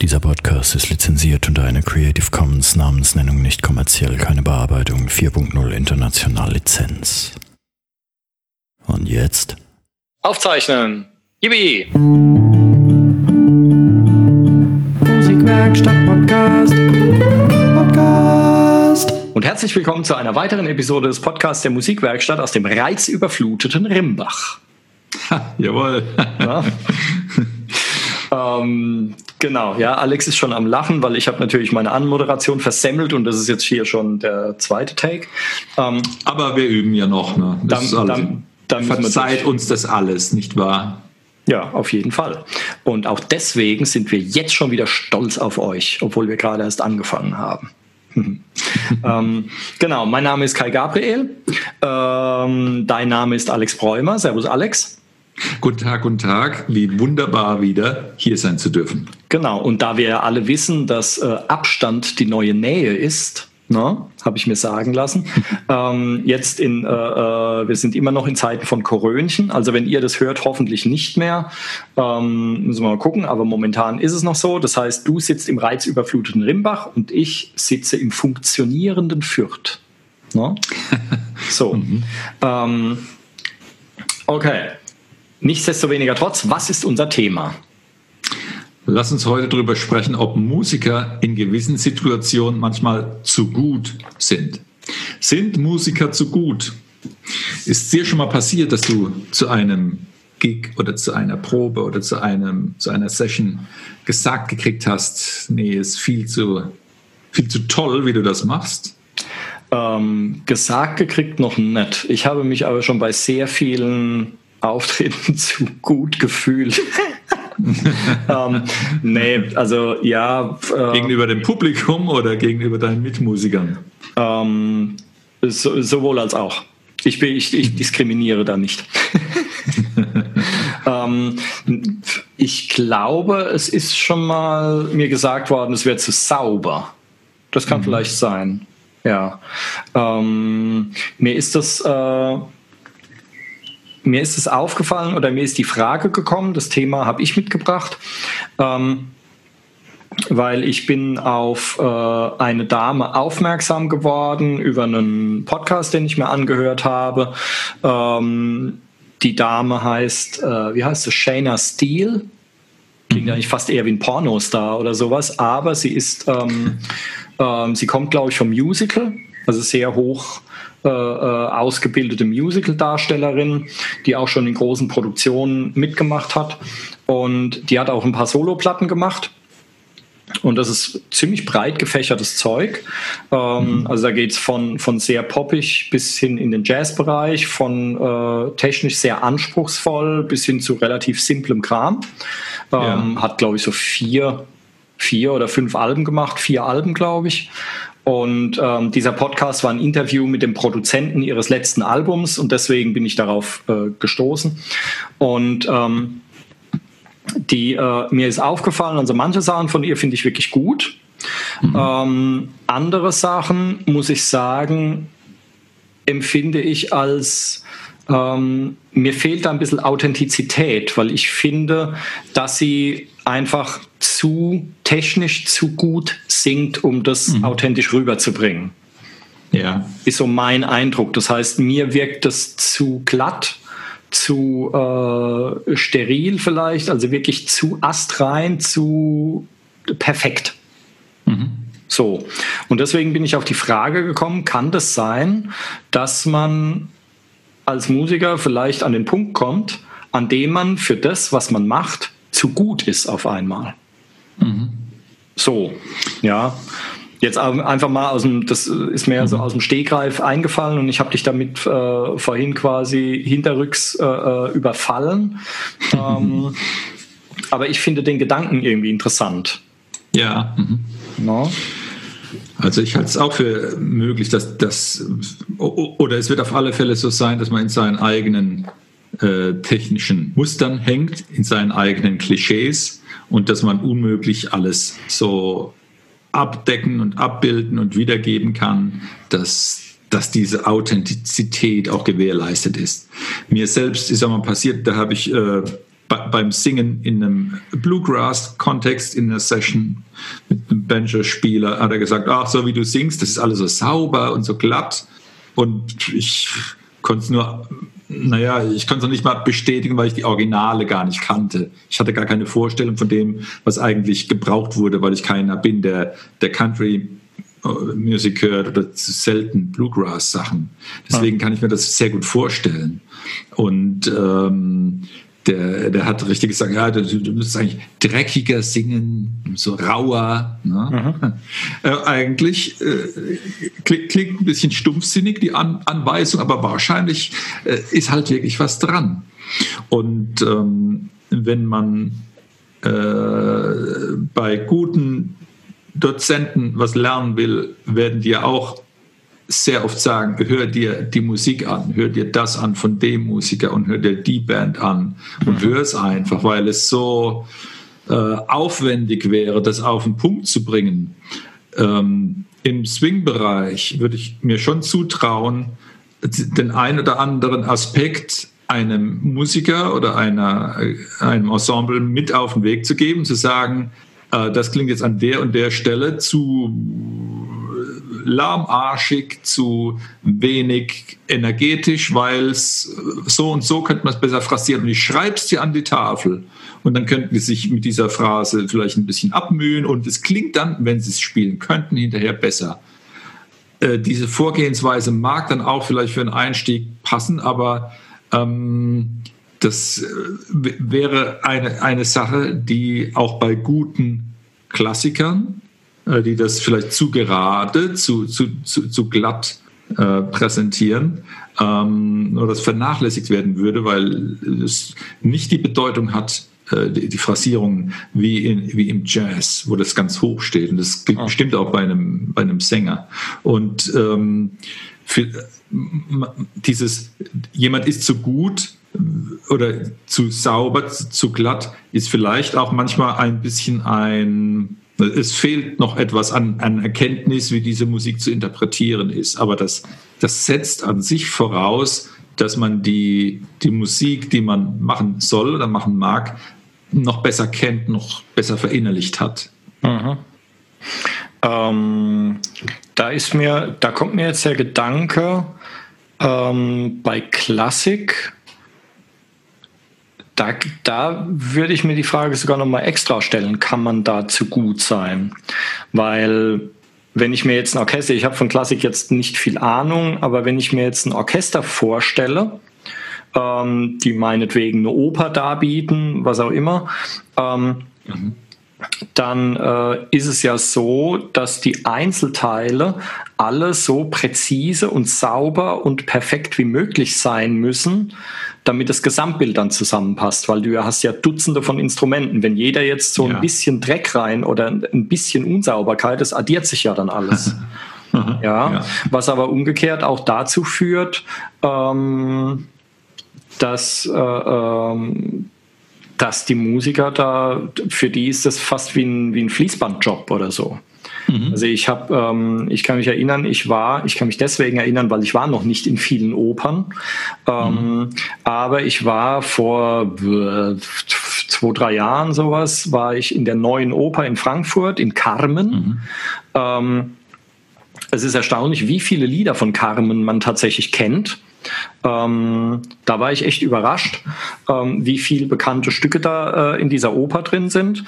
Dieser Podcast ist lizenziert unter einer Creative Commons Namensnennung nicht kommerziell, keine Bearbeitung 4.0 international Lizenz. Und jetzt? Aufzeichnen! Yippie! Musikwerkstatt Podcast. Podcast. Und herzlich willkommen zu einer weiteren Episode des Podcasts der Musikwerkstatt aus dem reizüberfluteten Rimbach. Ha, jawohl. Ja? ähm, genau, ja, Alex ist schon am Lachen, weil ich habe natürlich meine Anmoderation versemmelt und das ist jetzt hier schon der zweite Take. Ähm, Aber wir üben ja noch. Ne? Das Dann- ist alles. dann- dann Verzeiht uns das alles, nicht wahr? ja, auf jeden Fall. Und auch deswegen sind wir jetzt schon wieder stolz auf euch, obwohl wir gerade erst angefangen haben. ähm, genau, mein Name ist Kai Gabriel. Ähm, dein Name ist Alex Bräumer. Servus, Alex. Guten Tag, guten Tag. Wie wunderbar wieder hier sein zu dürfen. Genau, und da wir ja alle wissen, dass äh, Abstand die neue Nähe ist, ne, habe ich mir sagen lassen. ähm, jetzt in, äh, äh, wir sind immer noch in Zeiten von Korönchen, also wenn ihr das hört, hoffentlich nicht mehr. Ähm, müssen wir mal gucken, aber momentan ist es noch so. Das heißt, du sitzt im reizüberfluteten Rimbach und ich sitze im funktionierenden Fürth. Ne? So. Ähm, okay. Nichtsdestoweniger trotz, was ist unser Thema? Lass uns heute darüber sprechen, ob Musiker in gewissen Situationen manchmal zu gut sind. Sind Musiker zu gut? Ist dir schon mal passiert, dass du zu einem Gig oder zu einer Probe oder zu, einem, zu einer Session gesagt gekriegt hast, nee, ist viel zu, viel zu toll, wie du das machst? Ähm, gesagt gekriegt noch nicht. Ich habe mich aber schon bei sehr vielen Auftritten zu gut gefühlt. ähm, nee, also ja, äh, Gegenüber dem Publikum oder gegenüber deinen Mitmusikern? ähm, so, sowohl als auch. Ich, bin, ich, ich diskriminiere da nicht. ähm, ich glaube, es ist schon mal mir gesagt worden, es wäre zu sauber. Das kann vielleicht sein. Ja. Ähm, mir ist das. Äh, mir ist es aufgefallen oder mir ist die Frage gekommen, das Thema habe ich mitgebracht, ähm, weil ich bin auf äh, eine Dame aufmerksam geworden über einen Podcast, den ich mir angehört habe. Ähm, die Dame heißt, äh, wie heißt sie, Shayna Steele. Klingt eigentlich fast eher wie ein Pornostar oder sowas, aber sie ist, ähm, ähm, sie kommt, glaube ich, vom Musical, also sehr hoch äh, äh, ausgebildete Musical-Darstellerin, die auch schon in großen Produktionen mitgemacht hat. Und die hat auch ein paar Soloplatten gemacht. Und das ist ziemlich breit gefächertes Zeug. Ähm, Also da geht es von, von sehr poppig bis hin in den Jazzbereich, von äh, technisch sehr anspruchsvoll bis hin zu relativ simplem Kram. Ähm, Hat, glaube ich, so vier, vier oder fünf Alben gemacht, vier Alben, glaube ich. Und ähm, dieser Podcast war ein Interview mit dem Produzenten ihres letzten Albums und deswegen bin ich darauf äh, gestoßen. Und ähm, die äh, mir ist aufgefallen, also manche Sachen von ihr finde ich wirklich gut. Ähm, andere Sachen, muss ich sagen, empfinde ich als ähm, mir fehlt da ein bisschen Authentizität, weil ich finde, dass sie einfach zu technisch zu gut singt, um das authentisch rüberzubringen Ja. ist so mein Eindruck. Das heißt, mir wirkt das zu glatt, zu äh, steril vielleicht, also wirklich zu astrein, zu perfekt. So. Und deswegen bin ich auf die Frage gekommen, kann das sein, dass man als Musiker vielleicht an den Punkt kommt, an dem man für das, was man macht, zu gut ist auf einmal? So, ja. Jetzt einfach mal aus dem, das ist mir so aus dem Stegreif eingefallen und ich habe dich damit äh, vorhin quasi hinterrücks äh, äh, überfallen. ähm, aber ich finde den Gedanken irgendwie interessant. Ja. Mhm. No? Also ich halte es auch für möglich, dass das, oder es wird auf alle Fälle so sein, dass man in seinen eigenen äh, technischen Mustern hängt, in seinen eigenen Klischees und dass man unmöglich alles so abdecken und abbilden und wiedergeben kann, dass, dass diese Authentizität auch gewährleistet ist. Mir selbst ist auch mal passiert, da habe ich äh, bei, beim Singen in einem Bluegrass-Kontext, in einer Session mit einem Banjo-Spieler, hat er gesagt, ach, so wie du singst, das ist alles so sauber und so glatt. Und ich konnte es nur, naja, ich konnte es noch nicht mal bestätigen, weil ich die Originale gar nicht kannte. Ich hatte gar keine Vorstellung von dem, was eigentlich gebraucht wurde, weil ich keiner bin, der, der Country Musik hört oder selten Bluegrass-Sachen. Deswegen kann ich mir das sehr gut vorstellen. Und ähm, der, der hat richtig gesagt, ja, du, du müsstest eigentlich dreckiger singen, so rauer. Ne? Mhm. Äh, eigentlich äh, klingt, klingt, ein bisschen stumpfsinnig die An Anweisung, aber wahrscheinlich äh, ist halt wirklich was dran. Und ähm, wenn man äh, bei guten Dozenten was lernen will, werden dir auch sehr oft sagen, hör dir die Musik an, hör dir das an von dem Musiker und hör dir die Band an und mhm. hör es einfach, weil es so äh, aufwendig wäre, das auf den Punkt zu bringen. Ähm, Im Swing-Bereich würde ich mir schon zutrauen, den einen oder anderen Aspekt einem Musiker oder einer, einem Ensemble mit auf den Weg zu geben, zu sagen, äh, das klingt jetzt an der und der Stelle zu lahmarschig, zu wenig energetisch, weil es so und so könnte man es besser phrasieren. Und ich schreibe es dir an die Tafel. Und dann könnten sie sich mit dieser Phrase vielleicht ein bisschen abmühen und es klingt dann, wenn sie es spielen könnten, hinterher besser. Äh, diese Vorgehensweise mag dann auch vielleicht für einen Einstieg passen, aber ähm, das äh, wäre eine, eine Sache, die auch bei guten Klassikern, äh, die das vielleicht zu gerade, zu, zu, zu, zu glatt äh, präsentieren, ähm, oder das vernachlässigt werden würde, weil es nicht die Bedeutung hat, äh, die, die Phrasierung wie, in, wie im Jazz, wo das ganz hoch steht. Und das oh. stimmt auch bei einem, bei einem Sänger. Und ähm, für, dieses, jemand ist zu gut, oder zu sauber, zu glatt, ist vielleicht auch manchmal ein bisschen ein, es fehlt noch etwas an, an Erkenntnis, wie diese Musik zu interpretieren ist. Aber das, das setzt an sich voraus, dass man die, die Musik, die man machen soll oder machen mag, noch besser kennt, noch besser verinnerlicht hat. Mhm. Ähm, da ist mir, da kommt mir jetzt der Gedanke, ähm, bei Klassik da, da würde ich mir die Frage sogar noch mal extra stellen, kann man da zu gut sein? Weil wenn ich mir jetzt ein Orchester, ich habe von Klassik jetzt nicht viel Ahnung, aber wenn ich mir jetzt ein Orchester vorstelle, ähm, die meinetwegen eine Oper darbieten, was auch immer, ähm, mhm. Dann äh, ist es ja so, dass die Einzelteile alle so präzise und sauber und perfekt wie möglich sein müssen, damit das Gesamtbild dann zusammenpasst, weil du ja hast ja Dutzende von Instrumenten. Wenn jeder jetzt so ja. ein bisschen Dreck rein oder ein bisschen Unsauberkeit, das addiert sich ja dann alles. ja, ja, was aber umgekehrt auch dazu führt, ähm, dass, äh, ähm, dass die Musiker da, für die ist das fast wie ein, wie ein Fließbandjob oder so. Mhm. Also ich habe, ähm, ich kann mich erinnern, ich war, ich kann mich deswegen erinnern, weil ich war noch nicht in vielen Opern, ähm, mhm. aber ich war vor äh, zwei, drei Jahren sowas, war ich in der neuen Oper in Frankfurt, in Carmen. Mhm. Ähm, es ist erstaunlich, wie viele Lieder von Carmen man tatsächlich kennt. Ähm, da war ich echt überrascht, ähm, wie viele bekannte Stücke da äh, in dieser Oper drin sind.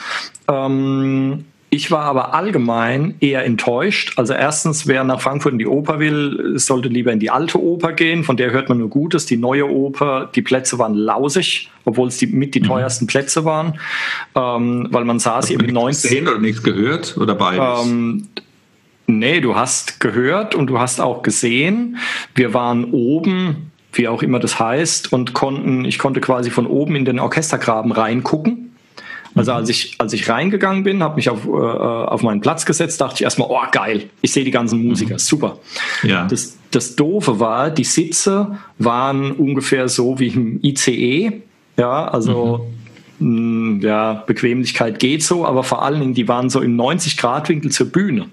Ähm, ich war aber allgemein eher enttäuscht. Also erstens, wer nach Frankfurt in die Oper will, sollte lieber in die alte Oper gehen. Von der hört man nur Gutes. Die neue Oper, die Plätze waren lausig, obwohl es die, mit die mhm. teuersten Plätze waren. Ähm, weil man saß eben im 19. Gesehen oder nichts gehört oder beides? Ähm, nee, du hast gehört und du hast auch gesehen. Wir waren oben, wie auch immer das heißt, und konnten, ich konnte quasi von oben in den Orchestergraben reingucken. Also als ich, als ich reingegangen bin, habe mich auf, äh, auf meinen Platz gesetzt, dachte ich erstmal, oh geil, ich sehe die ganzen Musiker, mhm. super. Ja. Das, das Doofe war, die Sitze waren ungefähr so wie im ICE, ja, also mhm hm, ja, Bequemlichkeit geht so, aber vor allen Dingen, die waren so im 90-Grad-Winkel zur Bühne.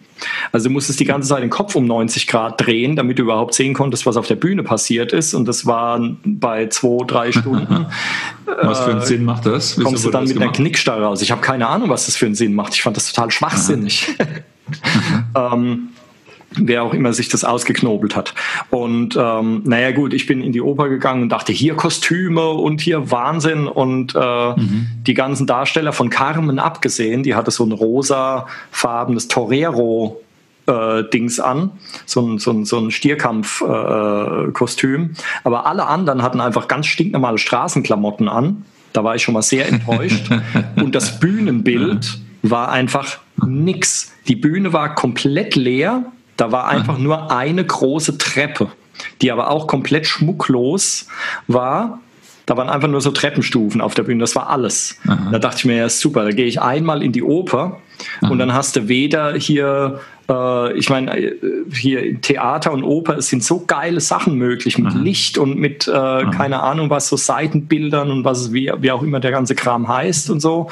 Also du musstest die ganze Zeit den Kopf um 90 Grad drehen, damit du überhaupt sehen konntest, was auf der Bühne passiert ist. Und das war bei zwei, drei Stunden. was für einen äh, Sinn macht das? Wieso kommst du dann mit gemacht? einer Knickstarre raus? Ich habe keine Ahnung, was das für einen Sinn macht. Ich fand das total schwachsinnig. ähm, wer auch immer sich das ausgeknobelt hat. Und ähm, naja gut, ich bin in die Oper gegangen und dachte, hier Kostüme und hier Wahnsinn und äh, mhm. die ganzen Darsteller von Carmen abgesehen, die hatte so ein rosafarbenes Torero äh, Dings an, so ein, so ein, so ein Stierkampf-Kostüm. Äh, Aber alle anderen hatten einfach ganz stinknormale Straßenklamotten an. Da war ich schon mal sehr enttäuscht. und das Bühnenbild war einfach nix. Die Bühne war komplett leer da war einfach nur eine große Treppe, die aber auch komplett schmucklos war. Da waren einfach nur so Treppenstufen auf der Bühne, das war alles. Aha. Da dachte ich mir, ja, super, da gehe ich einmal in die Oper Aha. und dann hast du weder hier, äh, ich meine, äh, hier Theater und Oper, es sind so geile Sachen möglich mit. Licht und mit, äh, keine Ahnung, was so Seitenbildern und was wie, wie auch immer der ganze Kram heißt und so.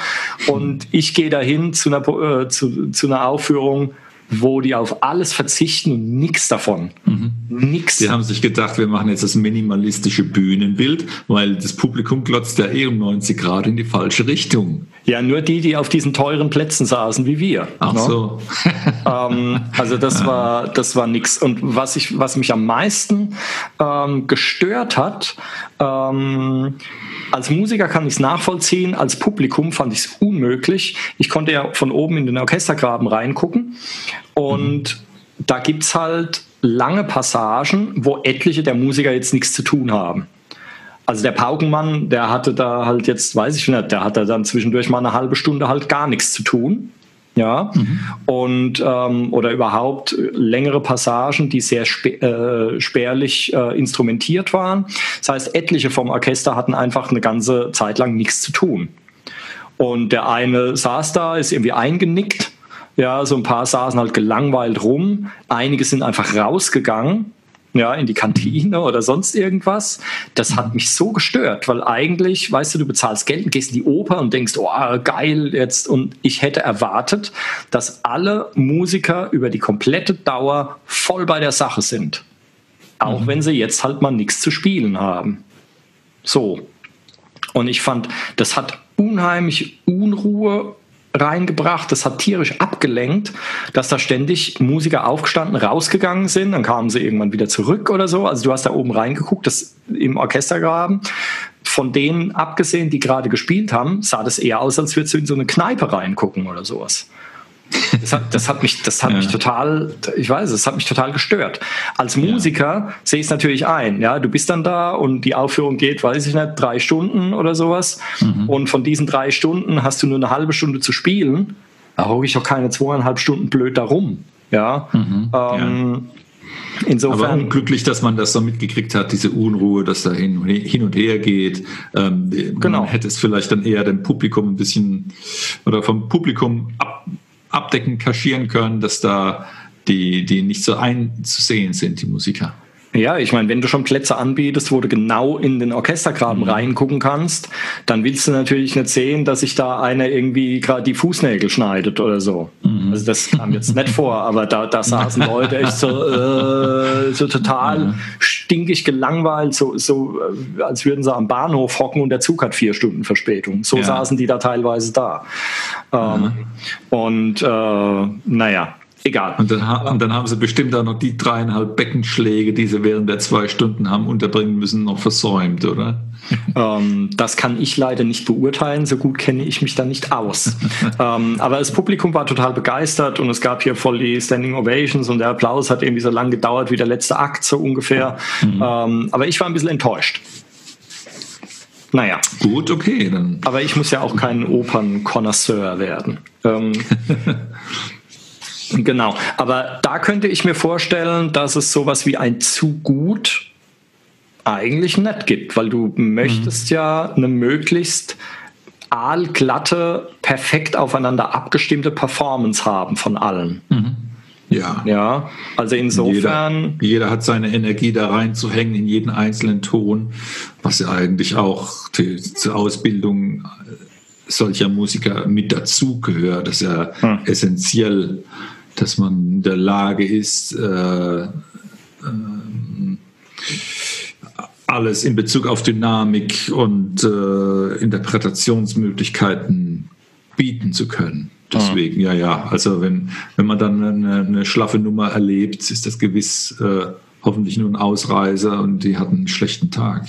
Und ich gehe dahin zu einer, äh, zu, zu einer Aufführung, wo die auf alles verzichten und nichts davon. Mhm. Nix. Die haben sich gedacht, wir machen jetzt das minimalistische Bühnenbild, weil das Publikum glotzt ja eh um 90 Grad in die falsche Richtung. Ja, nur die, die auf diesen teuren Plätzen saßen wie wir. Ach ne? so. ähm, also das war, das war nix. Und was ich, was mich am meisten ähm, gestört hat, ähm, als Musiker kann ich es nachvollziehen, als Publikum fand ich es unmöglich. Ich konnte ja von oben in den Orchestergraben reingucken und mhm. da gibt es halt lange Passagen, wo etliche der Musiker jetzt nichts zu tun haben. Also der Paukenmann, der hatte da halt jetzt, weiß ich nicht, der hatte dann zwischendurch mal eine halbe Stunde halt gar nichts zu tun ja, mhm. und ähm, oder überhaupt längere Passagen, die sehr spä äh, spärlich äh, instrumentiert waren. Das heißt, etliche vom Orchester hatten einfach eine ganze Zeit lang nichts zu tun. Und der eine saß da, ist irgendwie eingenickt. Ja, so ein paar saßen halt gelangweilt rum. Einige sind einfach rausgegangen ja, in die Kantine oder sonst irgendwas. Das hat mich so gestört, weil eigentlich, weißt du, du bezahlst Geld und gehst in die Oper und denkst, oh, geil jetzt. Und ich hätte erwartet, dass alle Musiker über die komplette Dauer voll bei der Sache sind. Auch mhm. wenn sie jetzt halt mal nichts zu spielen haben. So. Und ich fand, das hat unheimlich Unruhe reingebracht. Das hat tierisch abgelenkt, dass da ständig Musiker aufgestanden, rausgegangen sind. Dann kamen sie irgendwann wieder zurück oder so. Also du hast da oben reingeguckt, das im Orchestergraben. Von denen abgesehen, die gerade gespielt haben, sah das eher aus, als würdest du in so eine Kneipe reingucken oder sowas. Das hat, das hat mich, das hat ja. mich total, ich weiß, es hat mich total gestört. Als Musiker ja. sehe ich es natürlich ein. Ja, du bist dann da und die Aufführung geht, weiß ich nicht, drei Stunden oder sowas. Mhm. Und von diesen drei Stunden hast du nur eine halbe Stunde zu spielen. Da hocke ich auch keine zweieinhalb Stunden blöd da rum. Ja. Mhm. Ähm, Insofern. Aber unglücklich, dass man das so mitgekriegt hat, diese Unruhe, dass da hin, hin und her geht. Ähm, genau. Man hätte es vielleicht dann eher dem Publikum ein bisschen oder vom Publikum ab, abdecken, kaschieren können, dass da die, die nicht so einzusehen sind, die Musiker. Ja, ich meine, wenn du schon Plätze anbietest, wo du genau in den Orchestergraben mhm. reingucken kannst, dann willst du natürlich nicht sehen, dass sich da einer irgendwie gerade die Fußnägel schneidet oder so. Mhm. Also das kam jetzt nicht vor, aber da, da saßen Leute echt so, äh, so total mhm. stinkig gelangweilt, so, so äh, als würden sie am Bahnhof hocken und der Zug hat vier Stunden Verspätung. So ja. saßen die da teilweise da. Ähm, und äh, naja, Egal. Und dann, und dann, haben sie bestimmt auch noch die dreieinhalb Beckenschläge, die sie während der zwei Stunden haben unterbringen müssen, noch versäumt, oder? Ähm, das kann ich leider nicht beurteilen. So gut kenne ich mich da nicht aus. ähm, aber das Publikum war total begeistert und es gab hier voll die Standing Ovations und der Applaus hat irgendwie so lange gedauert wie der letzte Akt, so ungefähr. Mhm. Ähm, aber ich war ein bisschen enttäuscht. Naja. Gut, okay. Dann. Aber ich muss ja auch kein Opernkonnoisseur werden. Ähm, Genau, aber da könnte ich mir vorstellen, dass es sowas wie ein zu gut eigentlich nicht gibt, weil du möchtest mhm. ja eine möglichst aalglatte, perfekt aufeinander abgestimmte Performance haben von allen. Mhm. Ja. Ja, also insofern. Jeder, jeder, hat seine Energie da reinzuhängen in jeden einzelnen Ton, was ja eigentlich auch die, zur Ausbildung solcher Musiker mit dazugehört. Das ist ja hm. essentiell, dass man in der Lage ist, äh, äh, alles in Bezug auf Dynamik und äh, Interpretationsmöglichkeiten bieten zu können. Deswegen, ja, ja. Also wenn, wenn man dann eine, eine schlaffe Nummer erlebt, ist das gewiss äh, hoffentlich nur ein Ausreißer und die hatten einen schlechten Tag.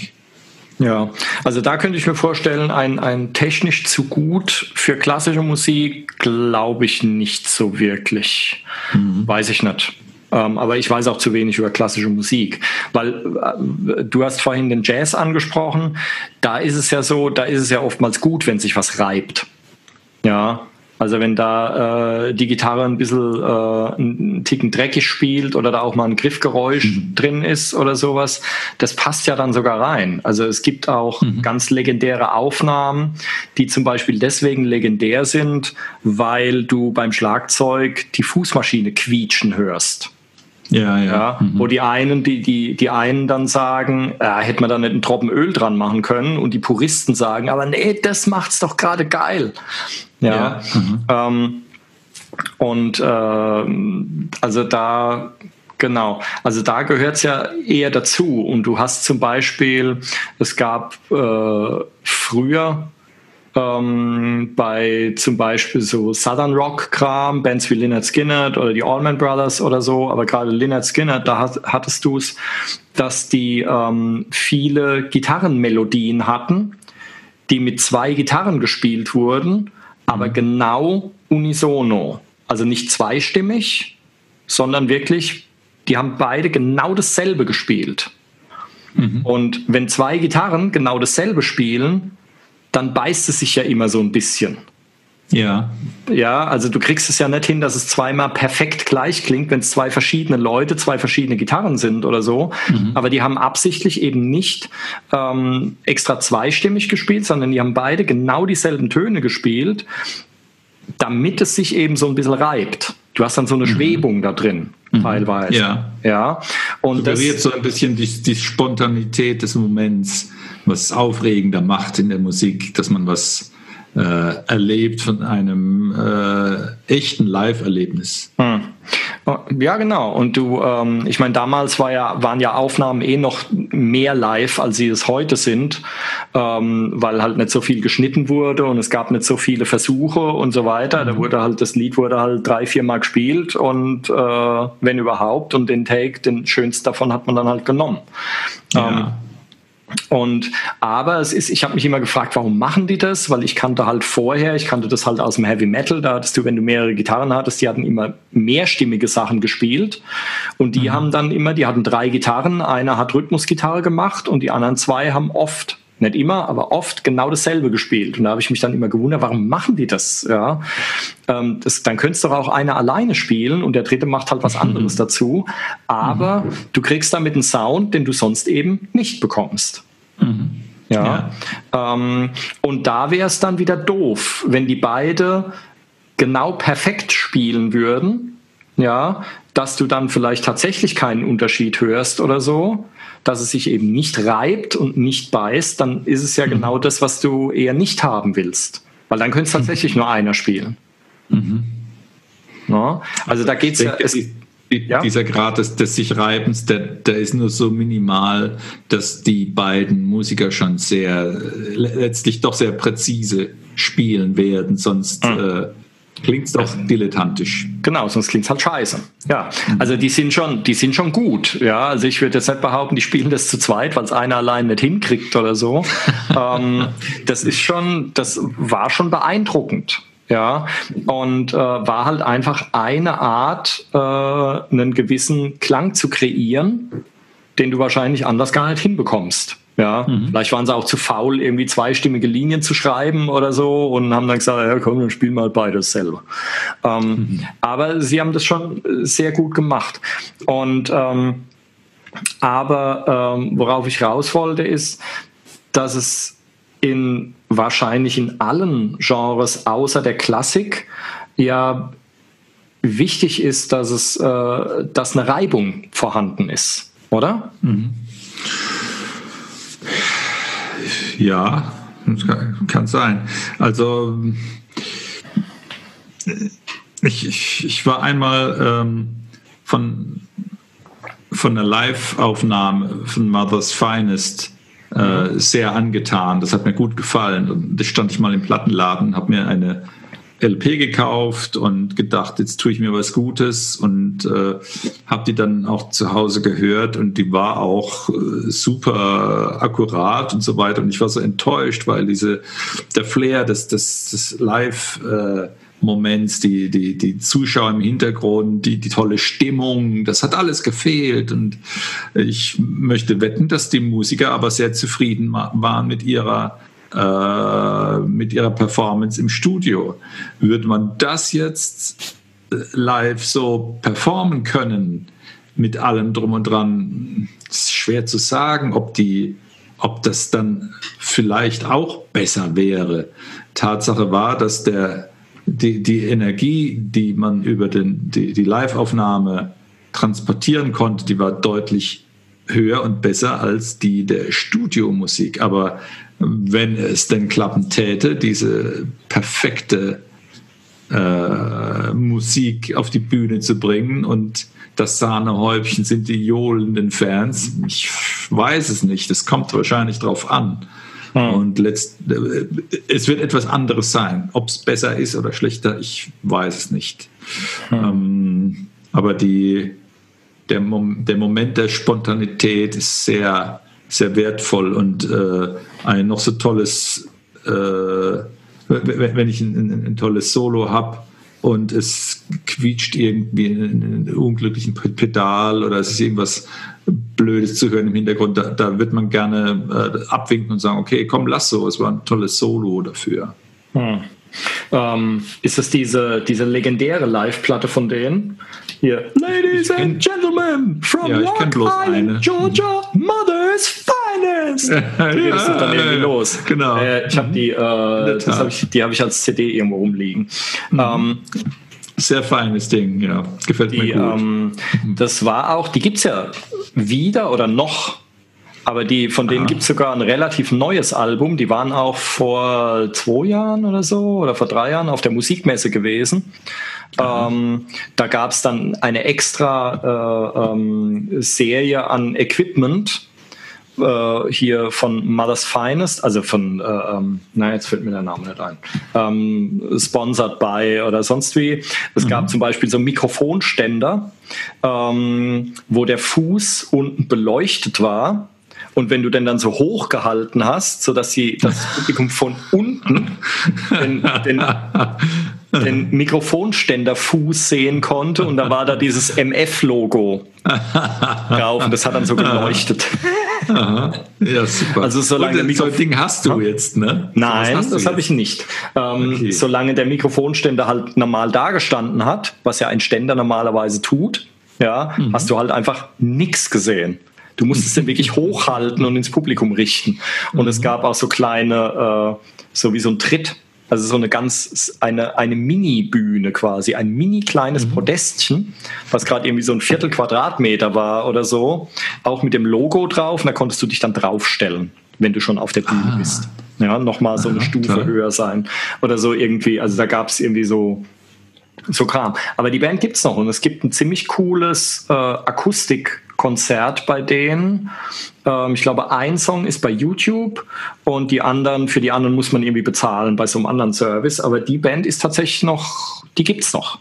Ja, also da könnte ich mir vorstellen, ein, ein technisch zu gut für klassische Musik glaube ich nicht so wirklich. Mhm. Weiß ich nicht. Ähm, aber ich weiß auch zu wenig über klassische Musik, weil äh, du hast vorhin den Jazz angesprochen. Da ist es ja so, da ist es ja oftmals gut, wenn sich was reibt. Ja, also wenn da äh, die Gitarre ein bisschen äh, einen Ticken dreckig spielt oder da auch mal ein Griffgeräusch mhm. drin ist oder sowas, das passt ja dann sogar rein. Also es gibt auch mhm. ganz legendäre Aufnahmen, die zum Beispiel deswegen legendär sind, weil du beim Schlagzeug die Fußmaschine quietschen hörst. Ja, ja. ja mhm. Wo die einen, die, die, die einen dann sagen, äh, hätte man da nicht einen Tropfen Öl dran machen können und die Puristen sagen, aber nee, das macht's doch gerade geil. Ja. ja. Mhm. Ähm, und äh, also da Genau, also da gehört es ja eher dazu. Und du hast zum Beispiel, es gab äh, früher ähm, bei zum Beispiel so Southern Rock Kram, Bands wie Lynyrd Skynyrd oder die Allman Brothers oder so, aber gerade Lynyrd Skynyrd, da hat, hattest du es, dass die ähm, viele Gitarrenmelodien hatten, die mit zwei Gitarren gespielt wurden, aber mhm. genau unisono. Also nicht zweistimmig, sondern wirklich, die haben beide genau dasselbe gespielt. Mhm. Und wenn zwei Gitarren genau dasselbe spielen, dann beißt es sich ja immer so ein bisschen. Ja. Ja, also du kriegst es ja nicht hin, dass es zweimal perfekt gleich klingt, wenn es zwei verschiedene Leute, zwei verschiedene Gitarren sind oder so. Mhm. Aber die haben absichtlich eben nicht ähm, extra zweistimmig gespielt, sondern die haben beide genau dieselben Töne gespielt, damit es sich eben so ein bisschen reibt. Du hast dann so eine mhm. Schwebung da drin, mhm. teilweise. Ja. ja. Und Suggeriert das so ein bisschen die, die Spontanität des Moments was aufregender macht in der Musik, dass man was äh, erlebt von einem äh, echten Live-Erlebnis. Hm. Oh, ja, genau. Und du, ähm, ich meine, damals war ja, waren ja Aufnahmen eh noch mehr live, als sie es heute sind, ähm, weil halt nicht so viel geschnitten wurde und es gab nicht so viele Versuche und so weiter. Mhm. Da wurde halt, das Lied wurde halt drei, vier Mal gespielt und äh, wenn überhaupt, und den Take, den schönsten davon hat man dann halt genommen. Ja. Ähm, und aber es ist, ich habe mich immer gefragt, warum machen die das? Weil ich kannte halt vorher, ich kannte das halt aus dem Heavy Metal, da hattest du, wenn du mehrere Gitarren hattest, die hatten immer mehrstimmige Sachen gespielt. Und die mhm. haben dann immer, die hatten drei Gitarren, einer hat Rhythmusgitarre gemacht und die anderen zwei haben oft nicht immer, aber oft genau dasselbe gespielt. Und da habe ich mich dann immer gewundert, warum machen die das? Ja, ähm, das, dann könntest du auch einer alleine spielen und der dritte macht halt was mhm. anderes mhm. dazu. Aber mhm. du kriegst damit einen Sound, den du sonst eben nicht bekommst. Mhm. Ja. ja. Ähm, und da wäre es dann wieder doof, wenn die beide genau perfekt spielen würden, ja, dass du dann vielleicht tatsächlich keinen Unterschied hörst oder so dass es sich eben nicht reibt und nicht beißt, dann ist es ja mhm. genau das, was du eher nicht haben willst. Weil dann könnte es tatsächlich mhm. nur einer spielen. Mhm. No? Also da geht es ja. Es, ja? Dieser Grad des, des sich Reibens, der, der ist nur so minimal, dass die beiden Musiker schon sehr, letztlich doch sehr präzise spielen werden, sonst mhm. äh, Klingt es doch dilettantisch. Genau, sonst klingt es halt scheiße. Ja, also die sind schon, die sind schon gut. Ja, also ich würde jetzt nicht behaupten, die spielen das zu zweit, weil es einer allein nicht hinkriegt oder so. ähm, das ist schon, das war schon beeindruckend. Ja, und äh, war halt einfach eine Art, äh, einen gewissen Klang zu kreieren, den du wahrscheinlich anders gar nicht hinbekommst. Ja, mhm. vielleicht waren sie auch zu faul, irgendwie zweistimmige Linien zu schreiben oder so und haben dann gesagt, ja komm, dann spielen wir halt beides selber. Ähm, mhm. Aber sie haben das schon sehr gut gemacht. Und ähm, aber ähm, worauf ich raus wollte, ist, dass es in wahrscheinlich in allen Genres außer der Klassik ja wichtig ist, dass es äh, dass eine Reibung vorhanden ist, oder? Mhm. Ja, kann, sein. Also ich, ich, ich war einmal ähm, von, von einer Live-Aufnahme von Mother's Finest äh, sehr angetan. Das hat mir gut gefallen. Und da stand ich mal im Plattenladen, habe mir eine LP gekauft und gedacht, jetzt tue ich mir was Gutes und äh, habe die dann auch zu Hause gehört und die war auch äh, super akkurat und so weiter und ich war so enttäuscht, weil diese der Flair des, des, des Live äh, Moments, die, die, die Zuschauer im Hintergrund, die, die tolle Stimmung, das hat alles gefehlt. Und ich möchte wetten, dass die Musiker aber sehr zufrieden waren mit ihrer äh, mit ihrer Performance im Studio. Würde man das jetzt äh, live so performen können, mit allem drum und dran, ist schwer zu sagen, ob die ob das dann vielleicht auch besser wäre. Tatsache war, dass der, die, die Energie, die man über den, die, die Live-Aufnahme transportieren konnte, die war deutlich höher und besser als die der Studiomusik. Aber wenn es denn klappen täte, diese perfekte äh, Musik auf die Bühne zu bringen und das Sahnehäubchen sind die johlenden Fans. Ich weiß es nicht. Es kommt wahrscheinlich drauf an. Hm. Und letzt, äh, es wird etwas anderes sein. Ob es besser ist oder schlechter, ich weiß es nicht. Hm. Ähm, aber die, der, Mom der Moment der Spontanität ist sehr, sehr wertvoll und äh, ein noch so tolles, äh, wenn ich ein, ein, ein tolles Solo habe und es quietscht irgendwie in einem unglücklichen Pedal oder es ist irgendwas Blödes zu hören im Hintergrund, da, da wird man gerne äh, abwinken und sagen, okay, komm, lass so, es war ein tolles Solo dafür. Hm. Ähm, ist das diese, diese legendäre Live-Platte von denen? Hier, Ladies kenn, and Gentlemen, from ja, Rock Island. Georgia, Mother's Finest. da geht es dann irgendwie los. Genau. Äh, ich habe die, äh, hab ich, die habe ich als CD irgendwo rumliegen. Mhm. Ähm, sehr feines Ding, ja. Gefällt die, mir gut. Ähm, das war auch, die gibt es ja wieder oder noch aber die, von denen gibt es sogar ein relativ neues Album. Die waren auch vor zwei Jahren oder so oder vor drei Jahren auf der Musikmesse gewesen. Ähm, da gab es dann eine extra äh, ähm, Serie an Equipment äh, hier von Mother's Finest, also von, äh, ähm, na jetzt fällt mir der Name nicht ein, ähm, sponsored by oder sonst wie. Es mhm. gab zum Beispiel so Mikrofonständer, ähm, wo der Fuß unten beleuchtet war und wenn du denn dann so hoch gehalten hast, sodass sie das Publikum von unten den, den, den Mikrofonständerfuß sehen konnte und da war da dieses MF-Logo drauf und das hat dann so geleuchtet. Aha. Ja, super. Also solange und, so ein Ding hast du jetzt, ne? Nein, so das habe ich nicht. Ähm, okay. Solange der Mikrofonständer halt normal dagestanden hat, was ja ein Ständer normalerweise tut, ja, mhm. hast du halt einfach nichts gesehen. Du musstest den wirklich hochhalten und ins Publikum richten. Und mhm. es gab auch so kleine, äh, so wie so ein Tritt, also so eine ganz, eine, eine Mini-Bühne quasi, ein mini kleines mhm. Podestchen, was gerade irgendwie so ein Viertel Quadratmeter war oder so, auch mit dem Logo drauf. Und da konntest du dich dann draufstellen, wenn du schon auf der Bühne ah. bist. Ja, nochmal so eine Aha, Stufe toll. höher sein. Oder so irgendwie, also da gab es irgendwie so so Kram. Aber die Band gibt's noch und es gibt ein ziemlich cooles äh, Akustikkonzert bei denen. Ähm, ich glaube, ein Song ist bei YouTube und die anderen, für die anderen muss man irgendwie bezahlen bei so einem anderen Service. Aber die Band ist tatsächlich noch, die gibt's noch.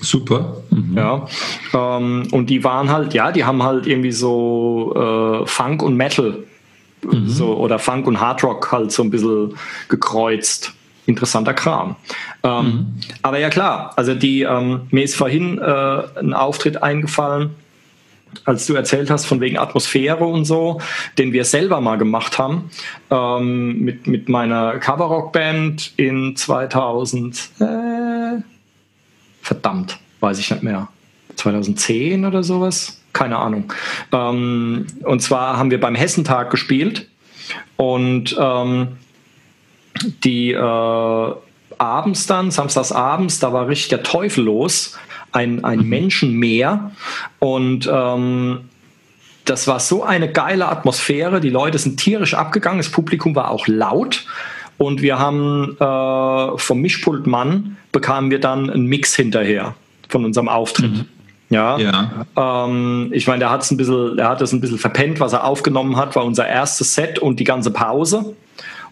Super. Mhm. Ja. Ähm, und die waren halt, ja, die haben halt irgendwie so äh, Funk und Metal mhm. so, oder Funk und Hardrock halt so ein bisschen gekreuzt interessanter Kram. Ähm, mhm. Aber ja klar, also die, ähm, mir ist vorhin äh, ein Auftritt eingefallen, als du erzählt hast von wegen Atmosphäre und so, den wir selber mal gemacht haben ähm, mit, mit meiner Coverrock-Band in 2000, äh, verdammt, weiß ich nicht mehr, 2010 oder sowas, keine Ahnung. Ähm, und zwar haben wir beim Hessentag gespielt und ähm, die äh, abends dann, samstags abends, da war richtig der Teufel los, ein, ein mhm. Menschenmeer und ähm, das war so eine geile Atmosphäre, die Leute sind tierisch abgegangen, das Publikum war auch laut und wir haben äh, vom Mischpultmann bekamen wir dann einen Mix hinterher von unserem Auftritt. Mhm. Ja, ja. Ähm, ich meine, der hat es ein bisschen, er hat es ein bisschen verpennt, was er aufgenommen hat, war unser erstes Set und die ganze Pause.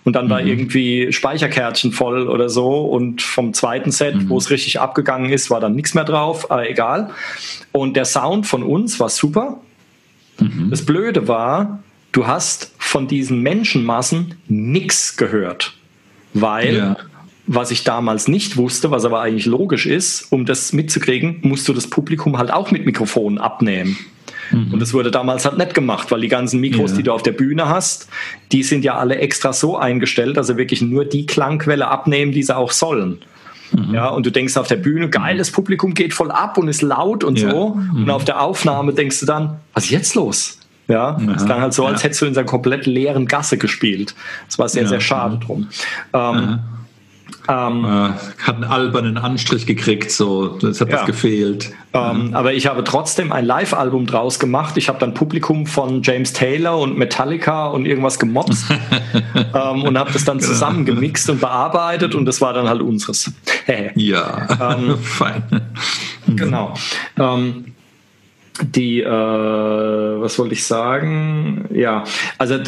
Und dann mhm. war irgendwie Speicherkärtchen voll oder so. Und vom zweiten Set, mhm. wo es richtig abgegangen ist, war dann nichts mehr drauf, aber egal. Und der Sound von uns war super. Mhm. Das Blöde war, du hast von diesen Menschenmassen nichts gehört. Weil ja was ich damals nicht wusste, was aber eigentlich logisch ist, um das mitzukriegen, musst du das Publikum halt auch mit Mikrofonen abnehmen. Mhm. Und das wurde damals halt nicht gemacht, weil die ganzen Mikros, ja. die du auf der Bühne hast, die sind ja alle extra so eingestellt, dass sie wirklich nur die Klangquelle abnehmen, die sie auch sollen. Mhm. Ja, und du denkst auf der Bühne, geil, das Publikum geht voll ab und ist laut und ja. so. Mhm. Und auf der Aufnahme denkst du dann, was ist jetzt los? Ja, es klang halt so, als hättest du in einer komplett leeren Gasse gespielt. Das war sehr, sehr schade drum. Ähm, ähm, äh, hat einen albernen Anstrich gekriegt, so, das hat ja. was gefehlt. Ähm, aber ich habe trotzdem ein Live-Album draus gemacht. Ich habe dann Publikum von James Taylor und Metallica und irgendwas gemobst ähm, und habe das dann genau. zusammen gemixt und bearbeitet und das war dann halt unseres. ja, ähm, fein. Genau. Ähm, die, äh, was wollte ich sagen? Ja, also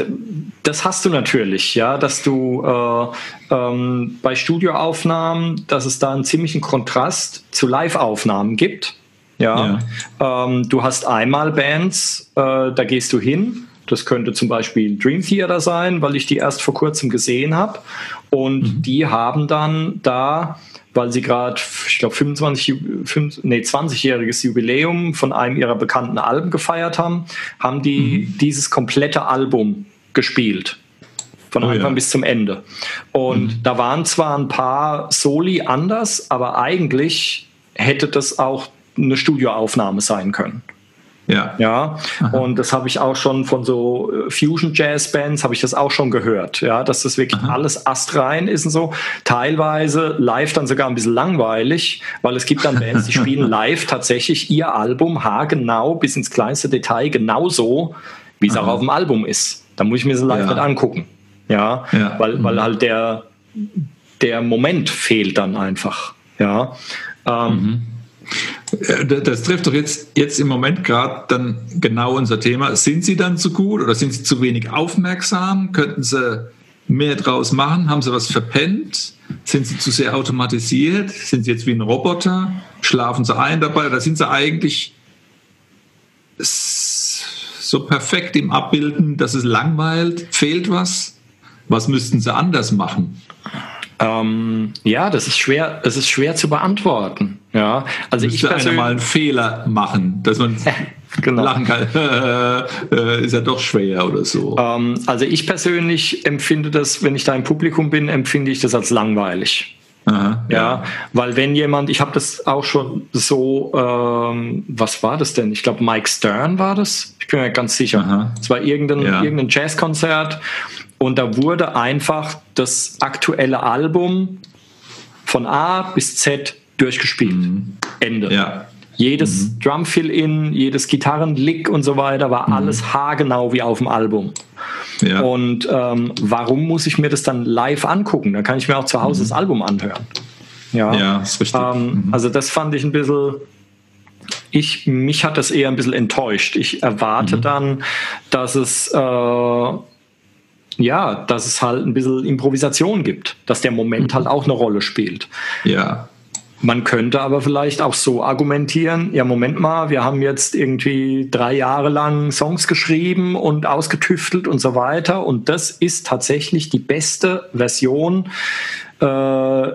das hast du natürlich, ja, dass du äh, ähm, bei Studioaufnahmen, dass es da einen ziemlichen Kontrast zu Live-Aufnahmen gibt. Ja, ja. Ähm, du hast einmal Bands, äh, da gehst du hin. Das könnte zum Beispiel Dream Theater sein, weil ich die erst vor kurzem gesehen habe. Und mhm. die haben dann da weil sie gerade, ich glaube, 25, 5, nee, 20-jähriges Jubiläum von einem ihrer bekannten Alben gefeiert haben, haben die mhm. dieses komplette Album gespielt. Von oh, Anfang ja. bis zum Ende. Und mhm. da waren zwar ein paar Soli anders, aber eigentlich hätte das auch eine Studioaufnahme sein können. Ja. Ja. Und das habe ich auch schon von so äh, Fusion Jazz Bands habe ich das auch schon gehört. Ja, dass das wirklich Aha. alles astrein ist und so. Teilweise live dann sogar ein bisschen langweilig, weil es gibt dann Bands, die spielen live tatsächlich ihr Album haargenau bis ins kleinste Detail genauso, wie es auch auf dem Album ist. Da muss ich mir das live ja. nicht angucken. Ja, ja. Weil, mhm. weil halt der, der Moment fehlt dann einfach. Ja. Ähm, mhm. Äh, das trifft doch jetzt, jetzt im Moment gerade dann genau unser Thema. Sind Sie dann zu gut oder sind Sie zu wenig aufmerksam? Könnten Sie mehr draus machen? Haben Sie was verpennt? Sind Sie zu sehr automatisiert? Sind Sie jetzt wie ein Roboter? Schlafen Sie ein dabei oder sind Sie eigentlich so perfekt im Abbilden, dass es langweilt? Fehlt was? Was müssten Sie anders machen? Ähm, ja, das ist schwer, es ist schwer zu beantworten. Ja, also ich persönlich mal einen Fehler machen, dass man genau. lachen kann, äh, ist ja doch schwer oder so. Ähm, also ich persönlich empfinde das, wenn ich da im Publikum bin, empfinde ich das als langweilig. Aha, ja, ja, weil wenn jemand, ich habe das auch schon so, ähm, was war das denn? Ich glaube, Mike Stern war das. Ich bin mir ganz sicher. Es war irgendein, ja. irgendein Jazzkonzert und da wurde einfach das aktuelle Album von A bis Z durchgespielt. Mhm. Ende. Ja. Jedes mhm. Drum-Fill-In, jedes Gitarrenlick und so weiter war mhm. alles haargenau wie auf dem Album. Ja. Und ähm, warum muss ich mir das dann live angucken? Da kann ich mir auch zu Hause mhm. das Album anhören. Ja, ja ist richtig. Ähm, mhm. Also das fand ich ein bisschen, ich, mich hat das eher ein bisschen enttäuscht. Ich erwarte mhm. dann, dass es äh, ja, dass es halt ein bisschen Improvisation gibt, dass der Moment mhm. halt auch eine Rolle spielt. Ja. Man könnte aber vielleicht auch so argumentieren, ja, Moment mal, wir haben jetzt irgendwie drei Jahre lang Songs geschrieben und ausgetüftelt und so weiter. Und das ist tatsächlich die beste Version, äh,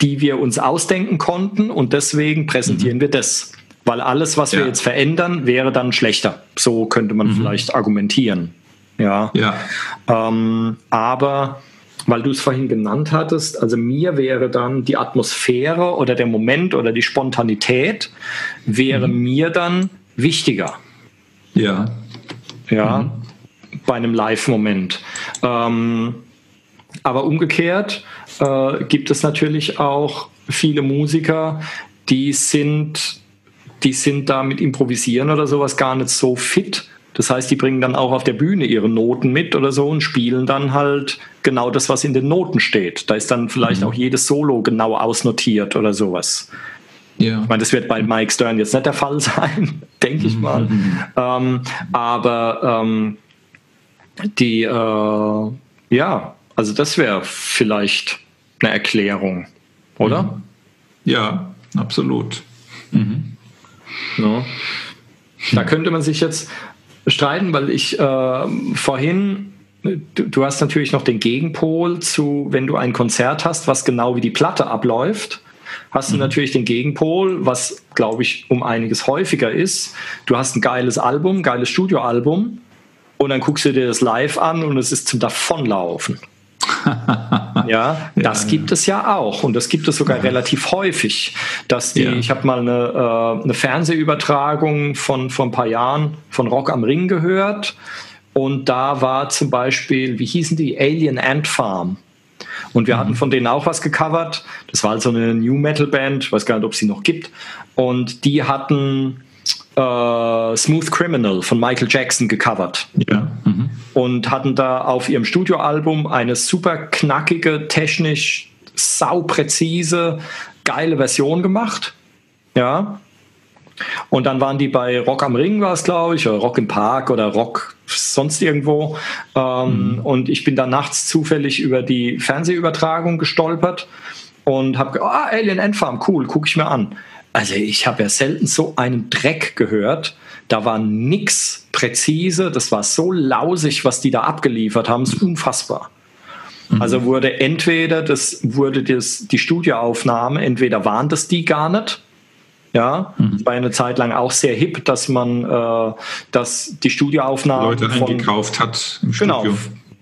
die wir uns ausdenken konnten. Und deswegen präsentieren mhm. wir das. Weil alles, was ja. wir jetzt verändern, wäre dann schlechter. So könnte man mhm. vielleicht argumentieren. Ja. ja. Ähm, aber weil du es vorhin genannt hattest, also mir wäre dann die Atmosphäre oder der Moment oder die Spontanität wäre mhm. mir dann wichtiger. Ja. Ja, mhm. bei einem Live-Moment. Ähm, aber umgekehrt äh, gibt es natürlich auch viele Musiker, die sind, die sind da mit Improvisieren oder sowas gar nicht so fit Das heißt, die bringen dann auch auf der Bühne ihre Noten mit oder so und spielen dann halt genau das, was in den Noten steht. Da ist dann vielleicht mhm. auch jedes Solo genau ausnotiert oder sowas. Ja. Ich meine, das wird bei Mike Stern jetzt nicht der Fall sein, denke ich mal. Mhm. Ähm, aber ähm, die, äh, ja, also das wäre vielleicht eine Erklärung, oder? Mhm. Ja, absolut. Mhm. Ja. Da könnte man sich jetzt streiten, weil ich äh, vorhin Du, du, hast natürlich noch den Gegenpol zu, wenn du ein Konzert hast, was genau wie die Platte abläuft, hast du mhm. natürlich den Gegenpol, was glaube ich um einiges häufiger ist. Du hast ein geiles Album, geiles Studioalbum und dann guckst du dir das live an und es ist zum Davonlaufen. ja, das gibt es ja auch und das gibt es sogar ja. relativ häufig, dass die, ich habe mal eine, äh, eine Fernsehübertragung von vor ein paar Jahren von Rock am Ring gehört und da war zum Beispiel, wie hießen die, Alien Ant Farm. Und wir mhm. hatten von denen auch was gecovert. Das war halt so eine New Metal Band, ich weiß gar nicht, ob es sie noch gibt. Und die hatten äh, Smooth Criminal von Michael Jackson gecovert. Ja. Mhm. Und hatten da auf ihrem Studioalbum eine super knackige, technisch saupräzise, geile Version gemacht. Ja. Und dann waren die bei Rock am Ring, war es, glaube ich, oder Rock im Park oder Rock sonst irgendwo. Ähm, mhm. Und ich bin da nachts zufällig über die Fernsehübertragung gestolpert und habe, ah, Alien Endfarm, cool, gucke ich mir an. Also ich habe ja selten so einen Dreck gehört. Da war nix präzise. Das war so lausig, was die da abgeliefert haben. Ist unfassbar. Mhm. Also wurde entweder das wurde das die Studioaufnahme, entweder waren das die gar nicht. Ja, mhm. war eine Zeit lang auch sehr hip, dass man, äh, dass die Studioaufnahmen Leute eingekauft hat im genau, Studio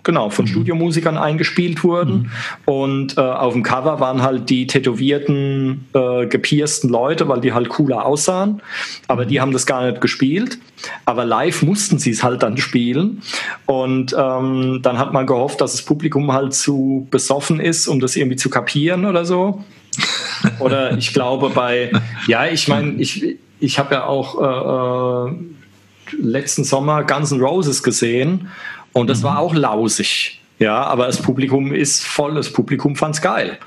genau, von mhm. Studiomusikern eingespielt wurden. Mhm. Und äh, auf dem Cover waren halt die tätowierten, äh, gepiersten Leute, weil die halt cooler aussahen. Aber die mhm. haben das gar nicht gespielt. Aber live mussten sie es halt dann spielen. Und ähm, dann hat man gehofft, dass das Publikum halt zu besoffen ist, um das irgendwie zu kapieren oder so. Oder ich glaube bei, ja, ich meine, ich, ich habe ja auch äh, äh, letzten Sommer Guns N' Roses gesehen und das mhm. war auch lausig. Ja, aber das Publikum ist voll, das Publikum fand es geil.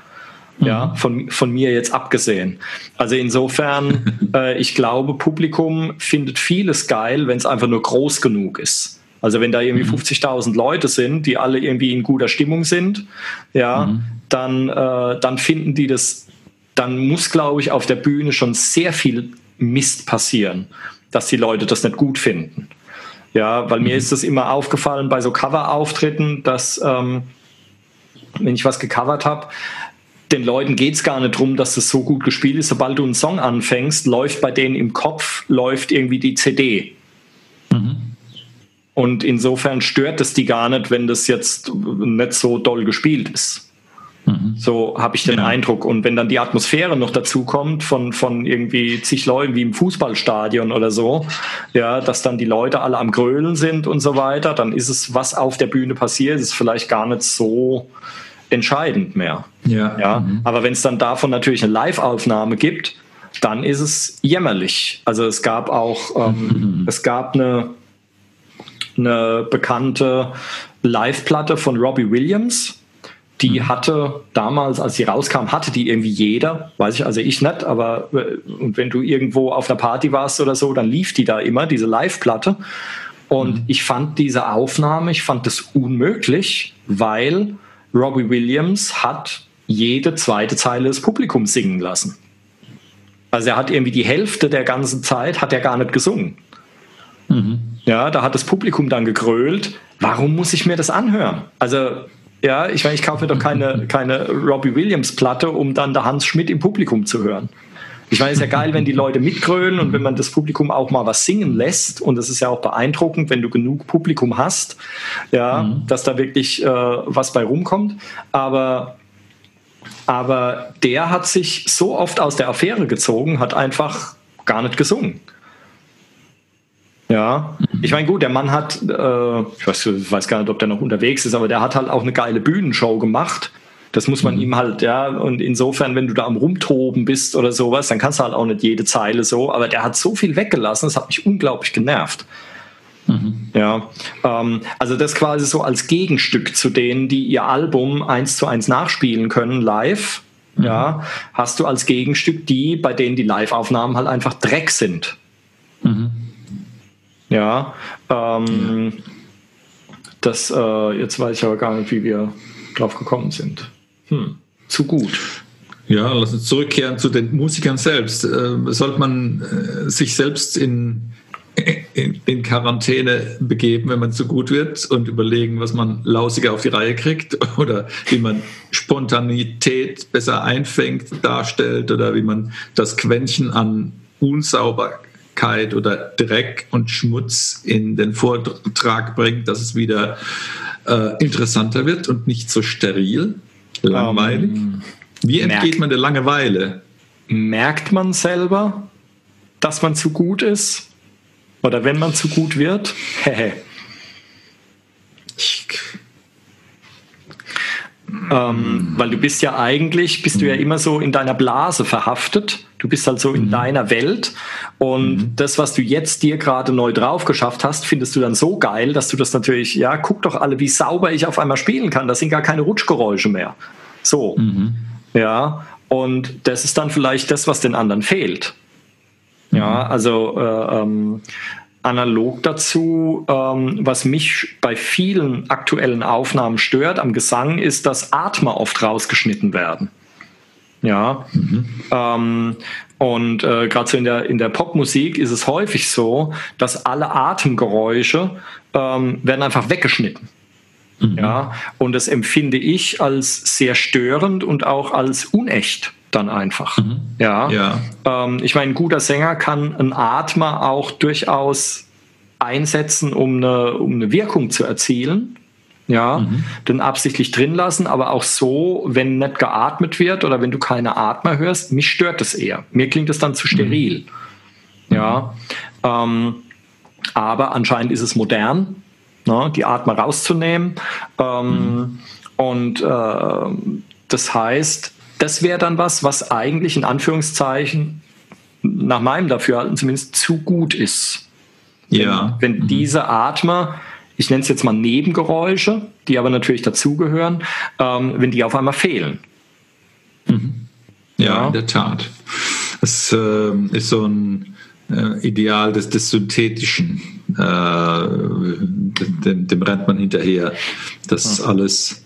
Ja, mhm. von, von mir jetzt abgesehen. Also insofern, äh, ich glaube, Publikum findet vieles geil, wenn es einfach nur groß genug ist. Also wenn da irgendwie mhm. 50.000 Leute sind, die alle irgendwie in guter Stimmung sind, ja, mhm. dann, äh, dann finden die das, dann muss, glaube ich, auf der Bühne schon sehr viel Mist passieren, dass die Leute das nicht gut finden. Ja, weil mir mhm. ist das immer aufgefallen bei so Cover-Auftritten, dass ähm, wenn ich was gecovert habe, den Leuten geht es gar nicht darum, dass das so gut gespielt ist. Sobald du einen Song anfängst, läuft bei denen im Kopf, läuft irgendwie die CD. Mhm. Und insofern stört es die gar nicht, wenn das jetzt nicht so doll gespielt ist. Mhm. So habe ich den ja. Eindruck. Und wenn dann die Atmosphäre noch dazu kommt von, von irgendwie zig Leuten wie im Fußballstadion oder so, ja, dass dann die Leute alle am Grölen sind und so weiter, dann ist es, was auf der Bühne passiert, ist vielleicht gar nicht so entscheidend mehr. Ja. ja? Mhm. Aber wenn es dann davon natürlich eine Live-Aufnahme gibt, dann ist es jämmerlich. Also es gab auch, ähm, mhm. es gab eine, eine bekannte Live-Platte von Robbie Williams, die mhm. hatte damals, als sie rauskam, hatte die irgendwie jeder, weiß ich, also ich nicht, aber äh, und wenn du irgendwo auf einer Party warst oder so, dann lief die da immer, diese Live-Platte. Und mhm. ich fand diese Aufnahme, ich fand das unmöglich, weil Robbie Williams hat jede zweite Zeile des Publikums singen lassen. Also er hat irgendwie die Hälfte der ganzen Zeit hat er gar nicht gesungen. Mhm. Ja, da hat das Publikum dann gegrölt. Warum muss ich mir das anhören? Also ja, ich meine, ich kaufe doch keine, keine Robbie Williams Platte, um dann der Hans Schmidt im Publikum zu hören. Ich meine, es ist ja geil, wenn die Leute mitgrölen und wenn man das Publikum auch mal was singen lässt. Und das ist ja auch beeindruckend, wenn du genug Publikum hast, ja, mhm. dass da wirklich äh, was bei rumkommt. Aber, aber der hat sich so oft aus der Affäre gezogen, hat einfach gar nicht gesungen. Ja, ich meine, gut, der Mann hat, äh, ich weiß, weiß, gar nicht, ob der noch unterwegs ist, aber der hat halt auch eine geile Bühnenshow gemacht. Das muss man mhm. ihm halt, ja, und insofern, wenn du da am Rumtoben bist oder sowas, dann kannst du halt auch nicht jede Zeile so, aber der hat so viel weggelassen, das hat mich unglaublich genervt. Mhm. Ja, ähm, also das quasi so als Gegenstück zu denen, die ihr Album eins zu eins nachspielen können live. Mhm. Ja, hast du als Gegenstück die, bei denen die Live-Aufnahmen halt einfach Dreck sind. Mhm. Ja, ähm, ja. das, äh, jetzt weiß ich aber gar nicht, wie wir drauf gekommen sind. Hm, zu gut. Ja, lass uns zurückkehren zu den Musikern selbst. Äh, sollte man äh, sich selbst in, in, in, Quarantäne begeben, wenn man zu gut wird und überlegen, was man lausiger auf die Reihe kriegt oder wie man Spontanität besser einfängt, darstellt oder wie man das Quäntchen an Unsauberkeit Dreckigkeit oder Dreck und Schmutz in den Vortrag bringt, dass es wieder äh, interessanter wird und nicht so steril, langweilig. Um, ähm, Wie entgeht man der Langeweile? Merkt man selber, dass man zu gut ist? Oder wenn man zu gut wird? ähm, weil du bist ja eigentlich, bist du ja mhm. immer so in deiner Blase verhaftet. Du bist halt so in mhm. deiner Welt. Und mhm. das, was du jetzt dir gerade neu drauf geschafft hast, findest du dann so geil, dass du das natürlich, ja, guck doch alle, wie sauber ich auf einmal spielen kann. Das sind gar keine Rutschgeräusche mehr. So. Mhm. Ja. Und das ist dann vielleicht das, was den anderen fehlt. Ja, mhm. also äh, ähm, analog dazu, ähm, was mich bei vielen aktuellen Aufnahmen stört am Gesang, ist, dass Atmer oft rausgeschnitten werden. Ja. Mhm. Ähm, und äh, gerade so in der, in der Popmusik ist es häufig so, dass alle Atemgeräusche ähm, werden einfach weggeschnitten. Mhm. Ja. Und das empfinde ich als sehr störend und auch als unecht dann einfach. Mhm. Ja. ja. Ähm, ich meine, ein guter Sänger kann einen Atmer auch durchaus einsetzen, um eine, um eine Wirkung zu erzielen. Ja, mhm. den absichtlich drin lassen, aber auch so, wenn nicht geatmet wird oder wenn du keine Atmer hörst, mich stört das eher. Mir klingt es dann zu steril. Mhm. Ja, ähm, aber anscheinend ist es modern, ne, die Atmer rauszunehmen. Ähm, mhm. Und äh, das heißt, das wäre dann was, was eigentlich in Anführungszeichen nach meinem Dafürhalten zumindest zu gut ist. Ja. Wenn, wenn mhm. diese Atmer, ich nenne es jetzt mal Nebengeräusche, die aber natürlich dazugehören, ähm, wenn die auf einmal fehlen. Mhm. Ja, ja, in der Tat. Das äh, ist so ein äh, Ideal des, des Synthetischen. Äh, dem, dem, rennt man hinterher. Das mhm. alles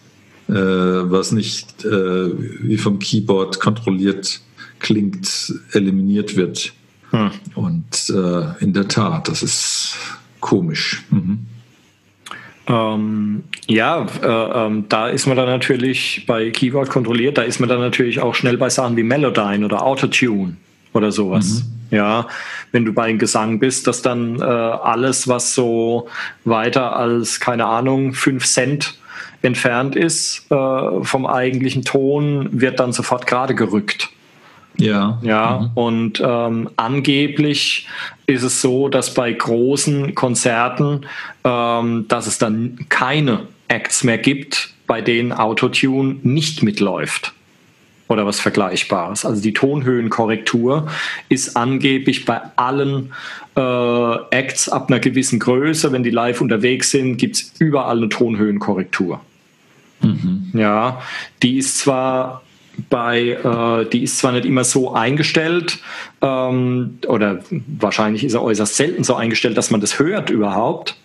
äh, was nicht äh, wie vom Keyboard kontrolliert klingt, eliminiert wird. Hm. Und äh, in der Tat, das ist komisch. Mhm. Ähm, ja, äh, ähm, da ist man dann natürlich bei Keyboard kontrolliert, da ist man dann natürlich auch schnell bei Sachen wie Melodyne oder Autotune oder sowas. Mhm. Ja, wenn du bei Gesang bist, dass dann äh, alles, was so weiter als, keine Ahnung, 5 Cent entfernt ist äh, vom eigentlichen Ton, wird dann sofort gerade gerückt. Ja. Ja, mhm. und ähm, angeblich ist es so, dass bei großen Konzerten, ähm, dass es dann keine Acts mehr gibt, bei denen Autotune nicht mitläuft oder was Vergleichbares. Also die Tonhöhenkorrektur ist angeblich bei allen äh, Acts ab einer gewissen Größe, wenn die live unterwegs sind, gibt es überall eine Tonhöhenkorrektur. Mhm. Ja, die ist zwar bei, äh, die ist zwar nicht immer so eingestellt, ähm, oder wahrscheinlich ist er äußerst selten so eingestellt, dass man das hört überhaupt.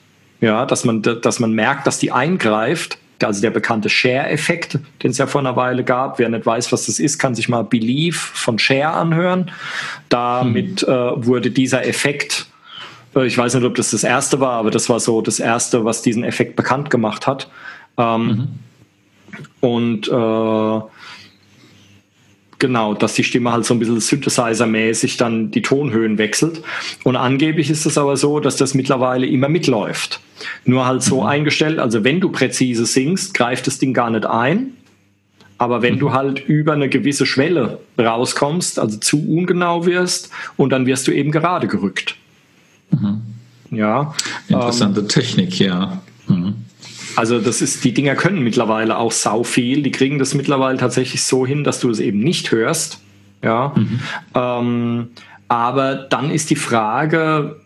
Ja, dass man, dass man merkt, dass die eingreift. Also der bekannte Share-Effekt, den es ja vor einer Weile gab. Wer nicht weiß, was das ist, kann sich mal Believe von Share anhören. Damit hm. äh, wurde dieser Effekt, äh, ich weiß nicht, ob das das erste war, aber das war so das erste, was diesen Effekt bekannt gemacht hat. Ähm, mhm. Und äh, genau, dass die Stimme halt so ein bisschen Synthesizer-mäßig dann die Tonhöhen wechselt. Und angeblich ist es aber so, dass das mittlerweile immer mitläuft. Nur halt so mhm. eingestellt, also wenn du präzise singst, greift das Ding gar nicht ein. Aber wenn mhm. du halt über eine gewisse Schwelle rauskommst, also zu ungenau wirst, und dann wirst du eben gerade gerückt. Mhm. Ja. Interessante ähm, Technik, ja. Mhm. Also das ist, die Dinger können mittlerweile auch sau viel. Die kriegen das mittlerweile tatsächlich so hin, dass du es eben nicht hörst. Ja. Mhm. Ähm, aber dann ist die Frage,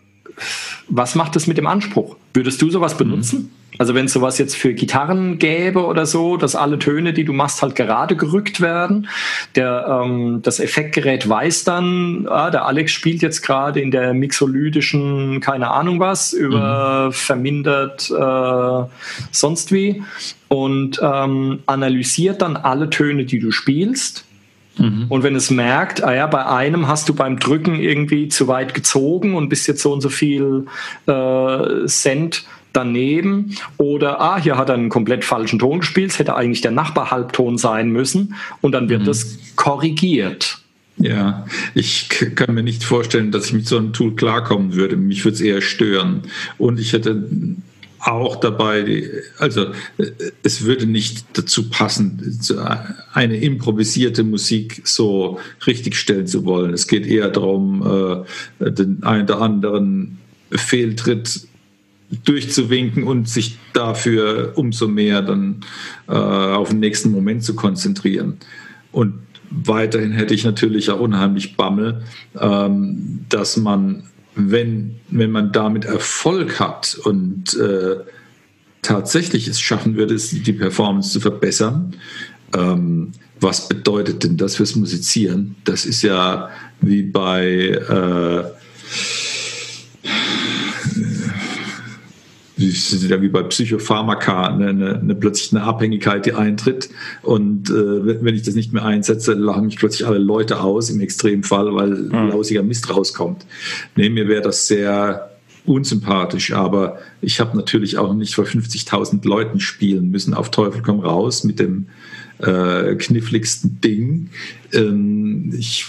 was macht es mit dem Anspruch? Würdest du sowas benutzen? Mhm. Also wenn es sowas jetzt für Gitarren gäbe oder so, dass alle Töne, die du machst, halt gerade gerückt werden. Der, ähm, das Effektgerät weiß dann, ah, der Alex spielt jetzt gerade in der mixolydischen, keine Ahnung was, über mhm. vermindert äh, sonst wie und ähm, analysiert dann alle Töne, die du spielst Mhm. Und wenn es merkt, ah ja, bei einem hast du beim Drücken irgendwie zu weit gezogen und bist jetzt so und so viel äh, Cent daneben oder ah, hier hat er einen komplett falschen Ton gespielt, es hätte eigentlich der Nachbarhalbton sein müssen und dann wird mhm. das korrigiert. Ja, ich kann mir nicht vorstellen, dass ich mit so einem Tool klarkommen würde. Mich würde es eher stören. Und ich hätte auch dabei, also es würde nicht dazu passen, eine improvisierte Musik so richtigstellen zu wollen. Es geht eher darum, äh, den einen oder anderen Fehltritt durchzuwinken und sich dafür umso mehr dann äh, auf den nächsten Moment zu konzentrieren. Und weiterhin hätte ich natürlich auch unheimlich Bammel, ähm, dass man wenn, wenn man damit Erfolg hat und äh, tatsächlich es schaffen würde, die Performance zu verbessern, ähm, was bedeutet denn das fürs Musizieren? Das ist ja wie bei äh, sind ja wie bei Psychopharmaka, eine, eine, eine, plötzlich eine Abhängigkeit, die eintritt. Und äh, wenn ich das nicht mehr einsetze, lachen mich plötzlich alle Leute aus, im Extremfall, weil mhm. lausiger Mist rauskommt. Nee, mir wäre das sehr unsympathisch, aber ich habe natürlich auch nicht vor 50.000 Leuten spielen müssen, auf Teufel komm raus mit dem äh, kniffligsten Ding. Ähm, ich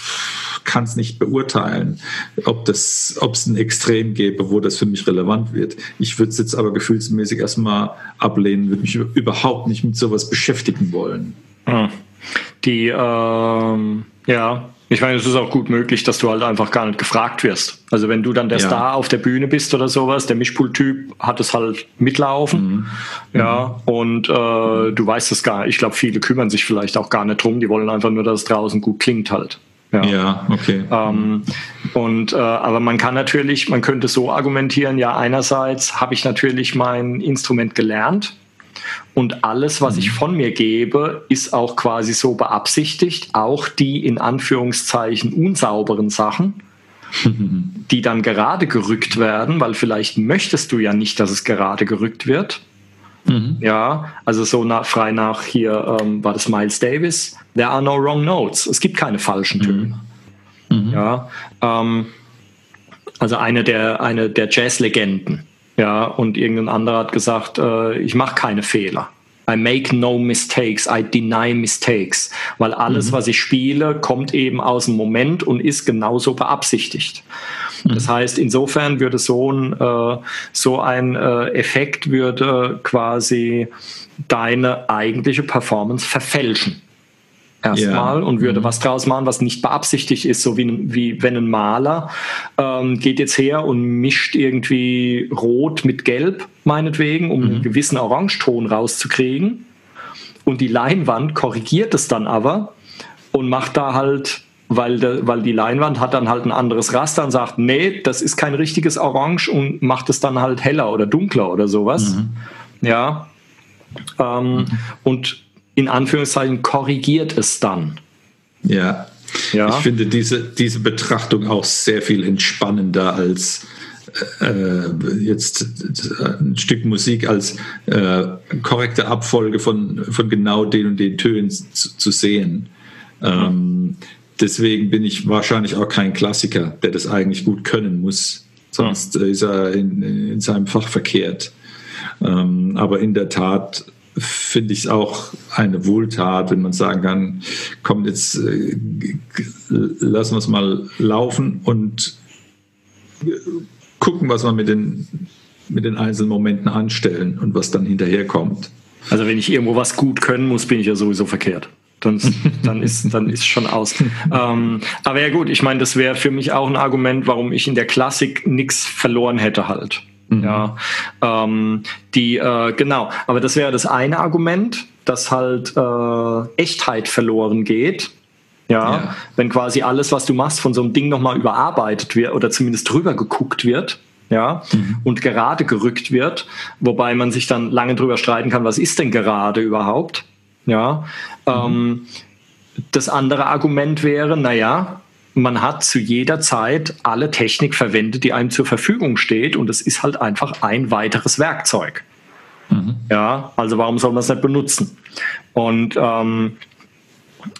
kann es nicht beurteilen, ob es ein Extrem gäbe, wo das für mich relevant wird. Ich würde es jetzt aber gefühlsmäßig erstmal ablehnen, würde mich überhaupt nicht mit sowas beschäftigen wollen. Hm. Die, ähm, ja, ich meine, es ist auch gut möglich, dass du halt einfach gar nicht gefragt wirst. Also wenn du dann der ja. Star auf der Bühne bist oder sowas, der Mischpult-Typ hat es halt mitlaufen. Mhm. Ja, mhm. und äh, du weißt es gar nicht. Ich glaube, viele kümmern sich vielleicht auch gar nicht drum. Die wollen einfach nur, dass es draußen gut klingt halt. Ja, ja okay. Ähm, und äh, aber man kann natürlich, man könnte so argumentieren, ja, einerseits habe ich natürlich mein Instrument gelernt und alles, was ich mhm. von mir gebe, ist auch quasi so beabsichtigt, auch die in Anführungszeichen unsauberen Sachen, die dann gerade gerückt werden, weil vielleicht möchtest du ja nicht, dass es gerade gerückt wird. Mhm. Ja, also so nach, frei nach hier ähm, war das Miles Davis. There are no wrong notes. Es gibt keine falschen Töne. Mhm. mhm. Ja, ähm, also eine der, eine der Jazz-Legenden. Ja, und irgendein anderer hat gesagt, äh, ich mache keine Fehler. I make no mistakes, I deny mistakes, weil alles, mhm. was ich spiele, kommt eben aus dem Moment und ist genauso beabsichtigt. Das mhm. heißt, insofern würde so ein, äh, so ein äh, Effekt würde quasi deine eigentliche Performance verfälschen erstmal ja. und würde mhm. was draus machen, was nicht beabsichtigt ist, so wie, wie wenn ein Maler ähm, geht jetzt her und mischt irgendwie Rot mit Gelb, meinetwegen, um mhm. einen gewissen Orangeton rauszukriegen. Und die Leinwand korrigiert es dann aber und macht da halt, weil, de, weil die Leinwand hat dann halt ein anderes Raster und sagt, nee, das ist kein richtiges Orange und macht es dann halt heller oder dunkler oder sowas. Mhm. Ja. Ähm, mhm. Und in Anführungszeichen korrigiert es dann. Ja. ja. Ich finde diese, diese Betrachtung auch sehr viel entspannender als äh, jetzt ein Stück Musik als äh, korrekte Abfolge von, von genau den und den Tönen zu, zu sehen. Ähm, deswegen bin ich wahrscheinlich auch kein Klassiker, der das eigentlich gut können muss. Sonst ist er in, in seinem Fach verkehrt. Ähm, aber in der Tat finde ich es auch eine Wohltat, wenn man sagen kann, komm, jetzt äh, lassen wir es mal laufen und gucken, was wir mit den, mit den einzelnen Momenten anstellen und was dann hinterher kommt. Also wenn ich irgendwo was gut können muss, bin ich ja sowieso verkehrt. Dann, dann ist dann ist schon aus. ähm, aber ja gut, ich meine, das wäre für mich auch ein Argument, warum ich in der Klassik nichts verloren hätte halt. Mhm. Ja, ähm, die, äh, genau, aber das wäre das eine Argument, dass halt äh, Echtheit verloren geht. Ja, ja, wenn quasi alles, was du machst, von so einem Ding nochmal überarbeitet wird oder zumindest drüber geguckt wird. ja, mhm. und gerade gerückt wird, wobei man sich dann lange drüber streiten kann, was ist denn gerade überhaupt, ja. Mhm. Ähm, das andere Argument wäre, naja, man hat zu jeder Zeit alle Technik verwendet, die einem zur Verfügung steht und es ist halt einfach ein weiteres Werkzeug. Mhm. Ja, also warum soll man es nicht benutzen? Und ähm,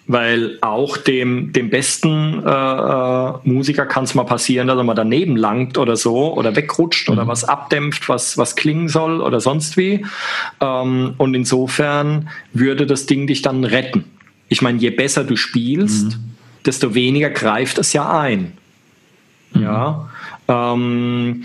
weil auch dem, dem besten äh, äh Musiker kann es mal passieren, dass er mal daneben langt oder so oder wegrutscht mhm. oder was abdämpft, was, was klingen soll oder sonst wie. Ähm, und insofern würde das Ding dich dann retten. Ich meine, je besser du spielst, mhm. Desto weniger greift es ja ein. Mhm. Ja. Ähm,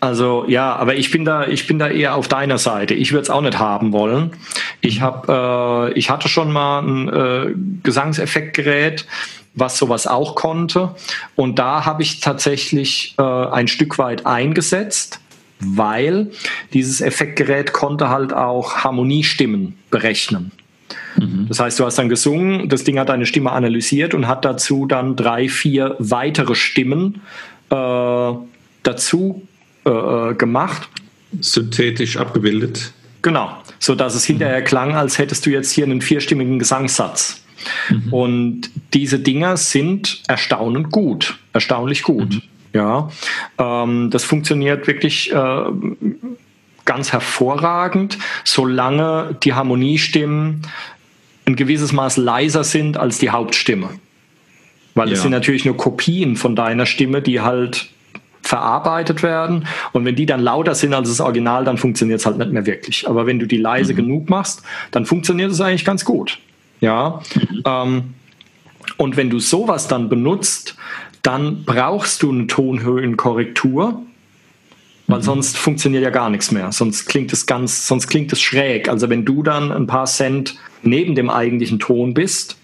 also ja, aber ich bin da, ich bin da eher auf deiner Seite. Ich würde es auch nicht haben wollen. Ich habe, äh, ich hatte schon mal ein äh, Gesangseffektgerät, was sowas auch konnte, und da habe ich tatsächlich äh, ein Stück weit eingesetzt, weil dieses Effektgerät konnte halt auch Harmoniestimmen berechnen. Mhm. Das heißt, du hast dann gesungen, das Ding hat deine Stimme analysiert und hat dazu dann drei, vier weitere Stimmen äh, dazu äh, äh, gemacht. Synthetisch abgebildet. Genau, so dass es hinterher klang, als hättest du jetzt hier einen vierstimmigen Gesangssatz. Mhm. Und diese Dinger sind erstaunend gut, erstaunlich gut. Mhm. Ja, ähm, das funktioniert wirklich äh, ganz hervorragend, solange die Harmoniestimmen ein gewisses Maß leiser sind als die Hauptstimme. Weil ja. es sind natürlich nur Kopien von deiner Stimme, die halt verarbeitet werden. Und wenn die dann lauter sind als das Original, dann funktioniert es halt nicht mehr wirklich. Aber wenn du die leise mhm. genug machst, dann funktioniert es eigentlich ganz gut. Ja. Mhm. Ähm, und wenn du sowas dann benutzt, dann brauchst du eine Tonhöhenkorrektur, weil mhm. sonst funktioniert ja gar nichts mehr. Sonst klingt es ganz, sonst klingt es schräg. Also wenn du dann ein paar Cent neben dem eigentlichen Ton bist,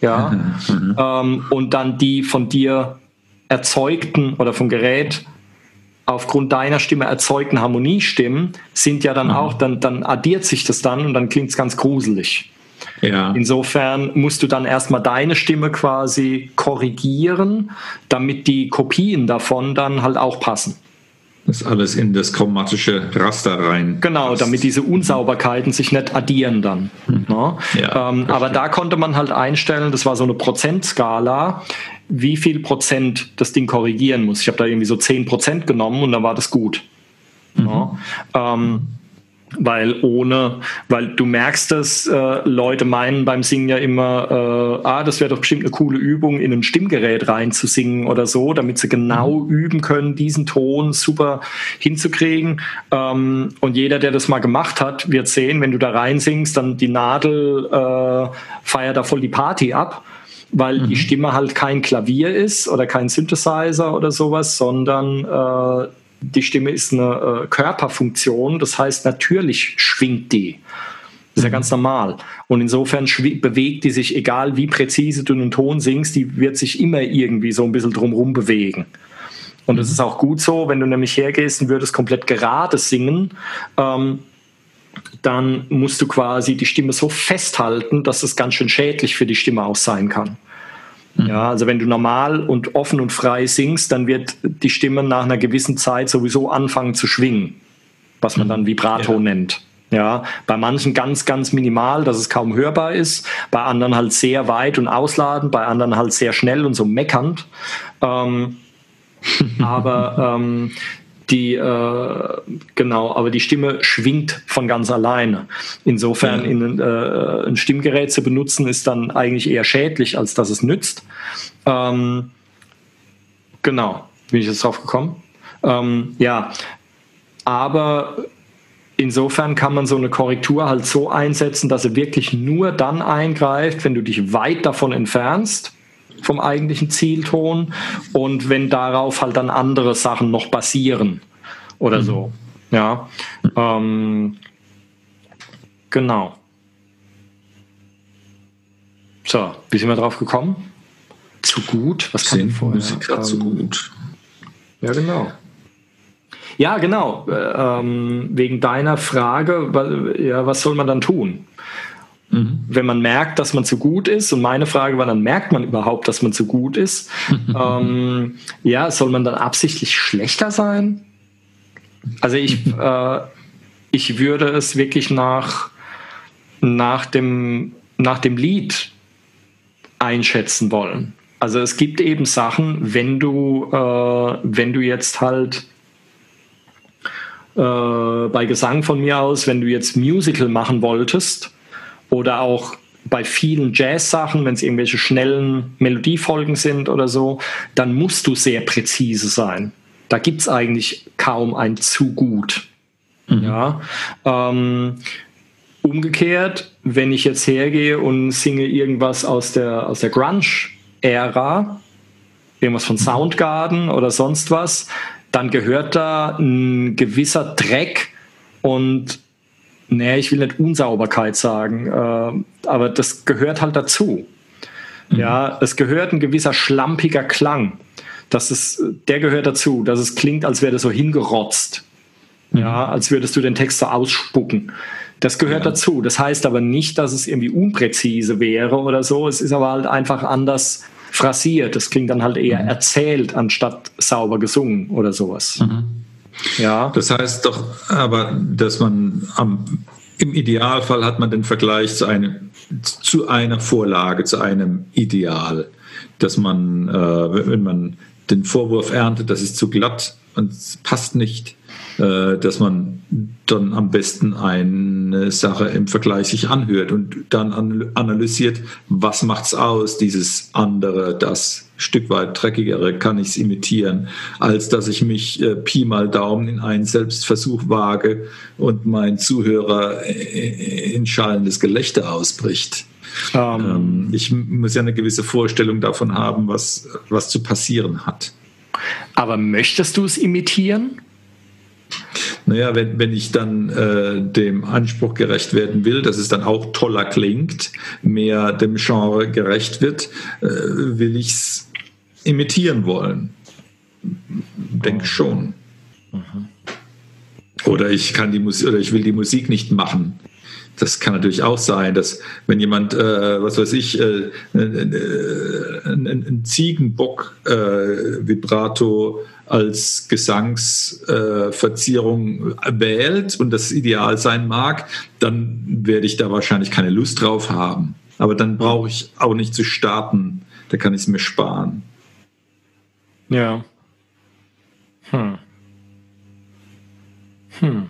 ja, mhm. ähm, und dann die von dir erzeugten oder vom Gerät aufgrund deiner Stimme erzeugten Harmoniestimmen sind ja dann mhm. auch, dann, dann addiert sich das dann und dann klingt es ganz gruselig. Ja. Insofern musst du dann erstmal deine Stimme quasi korrigieren, damit die Kopien davon dann halt auch passen. Das alles in das chromatische Raster rein. Genau, damit diese Unsauberkeiten sich nicht addieren dann. Hm. Ne? Ja, ähm, aber da konnte man halt einstellen, das war so eine Prozentskala, wie viel Prozent das Ding korrigieren muss. Ich habe da irgendwie so 10 Prozent genommen und dann war das gut. Mhm. Ja? Ähm, weil ohne, weil du merkst dass äh, Leute meinen beim Singen ja immer, äh, ah, das wäre doch bestimmt eine coole Übung, in ein Stimmgerät reinzusingen oder so, damit sie genau mhm. üben können, diesen Ton super hinzukriegen. Ähm, und jeder, der das mal gemacht hat, wird sehen, wenn du da reinsingst, dann die Nadel äh, feiert da voll die Party ab weil mhm. die Stimme halt kein Klavier ist oder kein Synthesizer oder sowas, sondern äh, die Stimme ist eine äh, Körperfunktion, das heißt, natürlich schwingt die. Das ist ja mhm. ganz normal. Und insofern bewegt die sich, egal wie präzise du einen Ton singst, die wird sich immer irgendwie so ein bisschen drumherum bewegen. Und das mhm. ist auch gut so, wenn du nämlich hergehst und würdest komplett gerade singen, ähm, dann musst du quasi die Stimme so festhalten, dass es ganz schön schädlich für die Stimme auch sein kann. Mhm. Ja, also wenn du normal und offen und frei singst, dann wird die Stimme nach einer gewissen Zeit sowieso anfangen zu schwingen, was man mhm. dann Vibrato ja. nennt. Ja, bei manchen ganz, ganz minimal, dass es kaum hörbar ist, bei anderen halt sehr weit und ausladend, bei anderen halt sehr schnell und so meckernd. Ähm, aber ähm, die äh, genau, aber die Stimme schwingt von ganz alleine. Insofern in, äh, ein Stimmgerät zu benutzen ist dann eigentlich eher schädlich, als dass es nützt. Ähm, genau, bin ich jetzt drauf gekommen. Ähm, ja, aber insofern kann man so eine Korrektur halt so einsetzen, dass sie wirklich nur dann eingreift, wenn du dich weit davon entfernst vom eigentlichen Zielton und wenn darauf halt dann andere Sachen noch basieren oder mhm. so. Ja. Ähm, genau. So, wie sind wir drauf gekommen? Zu gut? Was kann Sind vorher? Musiker ähm, zu gut. Ja, genau. Ja, genau. Äh, ähm, wegen deiner Frage, ja, was soll man dann tun? Mhm. Wenn man merkt, dass man zu gut ist, und meine Frage war dann, merkt man überhaupt, dass man zu gut ist? ähm, ja, soll man dann absichtlich schlechter sein? Also ich, äh, ich würde es wirklich nach, nach, dem, nach dem Lied einschätzen wollen. Also es gibt eben Sachen, wenn du, äh, wenn du jetzt halt äh, bei Gesang von mir aus, wenn du jetzt Musical machen wolltest oder auch bei vielen Jazz-Sachen, wenn es irgendwelche schnellen Melodiefolgen sind oder so, dann musst du sehr präzise sein. Da gibt es eigentlich kaum ein zu gut. Mhm. Ja. Ähm, umgekehrt, wenn ich jetzt hergehe und singe irgendwas aus der, aus der Grunge-Ära, irgendwas von Soundgarden oder sonst was, dann gehört da ein gewisser Dreck und nee, ich will nicht Unsauberkeit sagen, äh, aber das gehört halt dazu. Mhm. Ja, es gehört ein gewisser schlampiger Klang. Das ist, der gehört dazu, dass es klingt, als wäre das so hingerotzt. Mhm. Ja, als würdest du den Text so ausspucken. Das gehört ja. dazu. Das heißt aber nicht, dass es irgendwie unpräzise wäre oder so. Es ist aber halt einfach anders phrasiert. Das klingt dann halt eher mhm. erzählt, anstatt sauber gesungen oder sowas. Mhm. Ja. Das heißt doch aber, dass man am, im Idealfall hat man den Vergleich zu, einem, zu einer Vorlage, zu einem Ideal, dass man, äh, wenn man den Vorwurf erntet, das ist zu glatt und passt nicht, dass man dann am besten eine Sache im Vergleich sich anhört und dann analysiert, was macht's aus, dieses andere, das Stück weit dreckigere, kann ich es imitieren, als dass ich mich äh, Pi mal Daumen in einen Selbstversuch wage und mein Zuhörer in schallendes Gelächter ausbricht. Um. Ähm. ähm, ich muss ja eine gewisse Vorstellung davon haben, was, was zu passieren hat. Aber möchtest du es imitieren? Naja, wenn, wenn ich dann äh, dem Anspruch gerecht werden will, dass es dann auch toller klingt, mehr dem Genre gerecht wird, äh, will ich es imitieren wollen. Denke schon. Mhm. Oder ich kann die Musik oder ich will die Musik nicht machen. Das kann natürlich auch sein, dass wenn jemand, äh, was weiß ich, äh, ein, ein Ziegenbock-Vibrato äh, als Gesangsverzierung äh, wählt und das ideal sein mag, dann werde ich da wahrscheinlich keine Lust drauf haben. Aber dann brauche ich auch nicht zu starten. Da kann ich es mir sparen. Ja. Hm. Hm.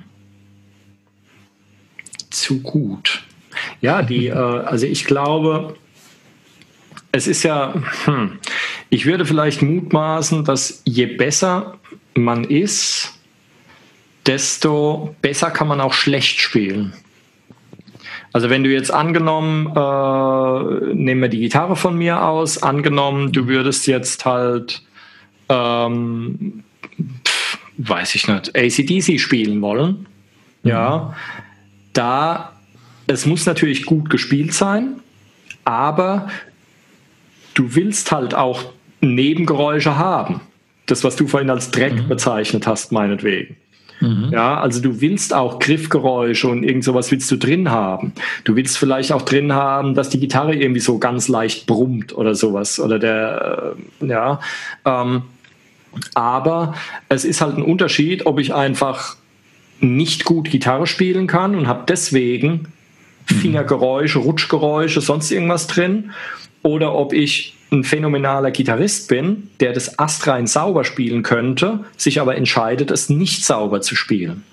Zu gut. Ja, die, äh, also ich glaube, es ist ja, hm, ich würde vielleicht mutmaßen, dass je besser man ist, desto besser kann man auch schlecht spielen. Also wenn du jetzt angenommen, äh, nehmen wir die Gitarre von mir aus, angenommen, du würdest jetzt halt, ähm, pf, weiß ich nicht, ACDC spielen wollen, mhm. ja, da, es muss natürlich gut gespielt sein, aber du willst halt auch Nebengeräusche haben. Das, was du vorhin als Dreck mhm. bezeichnet hast, meinetwegen. Mhm. Ja, also du willst auch Griffgeräusche und irgend sowas willst du drin haben. Du willst vielleicht auch drin haben, dass die Gitarre irgendwie so ganz leicht brummt oder sowas oder der, äh, ja. Ähm, aber es ist halt ein Unterschied, ob ich einfach nicht gut Gitarre spielen kann und habe deswegen mhm. Fingergeräusche, Rutschgeräusche, sonst irgendwas drin oder ob ich ein phänomenaler Gitarrist bin, der das astrein sauber spielen könnte, sich aber entscheidet, es nicht sauber zu spielen.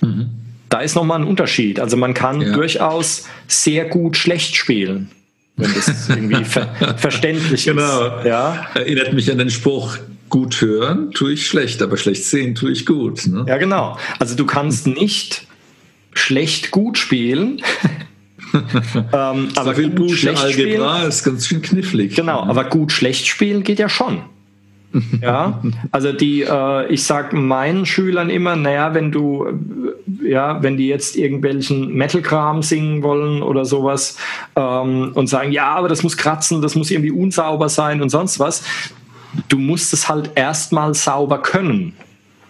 Mhm. Da ist nochmal ein Unterschied. Also man kann ja. durchaus sehr gut schlecht spielen, wenn das irgendwie ver verständlich genau. ist. Ja? Erinnert mich an den Spruch, gut hören tue ich schlecht, aber schlecht sehen tue ich gut. Ne? Ja, genau. Also du kannst nicht schlecht gut spielen, ähm, aber viel gut schlecht Algebra spielen, ist ganz schön knifflig. Genau, aber gut schlecht spielen geht ja schon. ja, also die, äh, ich sag meinen Schülern immer, naja, wenn du, äh, ja, wenn die jetzt irgendwelchen Metal-Kram singen wollen oder sowas ähm, und sagen, ja, aber das muss kratzen, das muss irgendwie unsauber sein und sonst was, du musst es halt erstmal sauber können.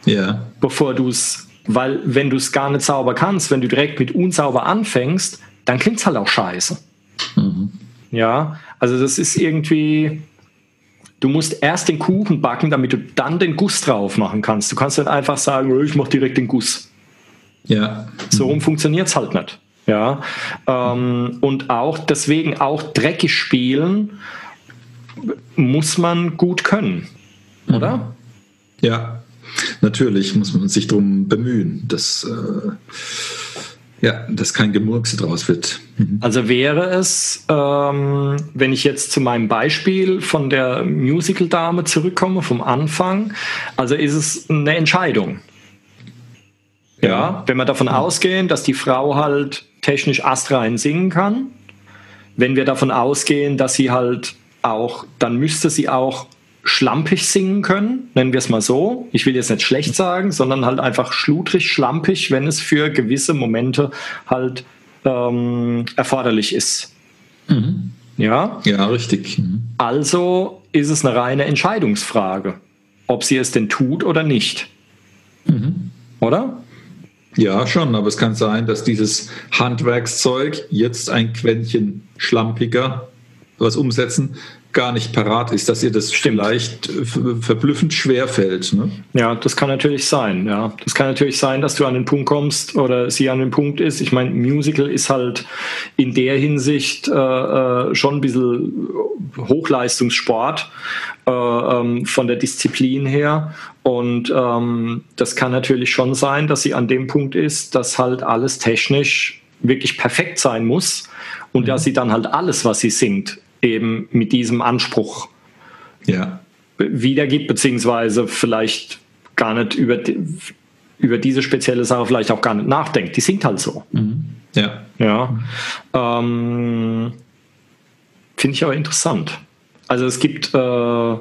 Ja. Bevor du es, weil wenn du es gar nicht sauber kannst, wenn du direkt mit unsauber anfängst, dann klingt es halt auch scheiße. Mhm. Ja, also das ist irgendwie, du musst erst den Kuchen backen, damit du dann den Guss drauf machen kannst. Du kannst nicht einfach sagen, oh, ich mache direkt den Guss. Ja. So rum funktioniert es halt nicht. Ja. Ähm, und auch deswegen auch dreckig spielen muss man gut können, oder? Mhm. Ja, natürlich muss man sich darum bemühen, dass, äh, ja, dass kein Gemurkse draus wird. Mhm. Also wäre es, ähm, wenn ich jetzt zu meinem Beispiel von der Musical-Dame zurückkomme, vom Anfang, also ist es eine Entscheidung. Ja, ja wenn wir davon mhm. ausgehen, dass die Frau halt technisch astrein singen kann, wenn wir davon ausgehen, dass sie halt auch, dann müsste sie auch schlampig singen können, nennen wir es mal so. Ich will jetzt nicht schlecht sagen, sondern halt einfach schludrig, schlampig, wenn es für gewisse Momente halt ähm, erforderlich ist. Mhm. Ja? Ja, richtig. Mhm. Also ist es eine reine Entscheidungsfrage, ob sie es denn tut oder nicht. Mhm. Oder? Ja, schon, aber es kann sein, dass dieses Handwerkszeug jetzt ein Quäntchen schlampiger was umsetzen, gar nicht parat ist, dass ihr das Stimmt. vielleicht verblüffend schwer fällt. Ne? Ja, das kann natürlich sein. Ja, das kann natürlich sein, dass du an den Punkt kommst oder sie an den Punkt ist. Ich meine, Musical ist halt in der Hinsicht äh, äh schon ein bisschen Hochleistungssport äh, ähm, von der Disziplin her. Und ähm, das kann natürlich schon sein, dass sie an dem Punkt ist, dass halt alles technisch wirklich perfekt sein muss und mhm. dass sie dann halt alles, was sie singt, eben mit diesem Anspruch ja. wiedergibt, beziehungsweise vielleicht gar nicht über, über diese spezielle Sache vielleicht auch gar nicht nachdenkt. Die singt halt so. Mhm. Ja. Ja. Ähm, Finde ich aber interessant. Also es gibt, äh,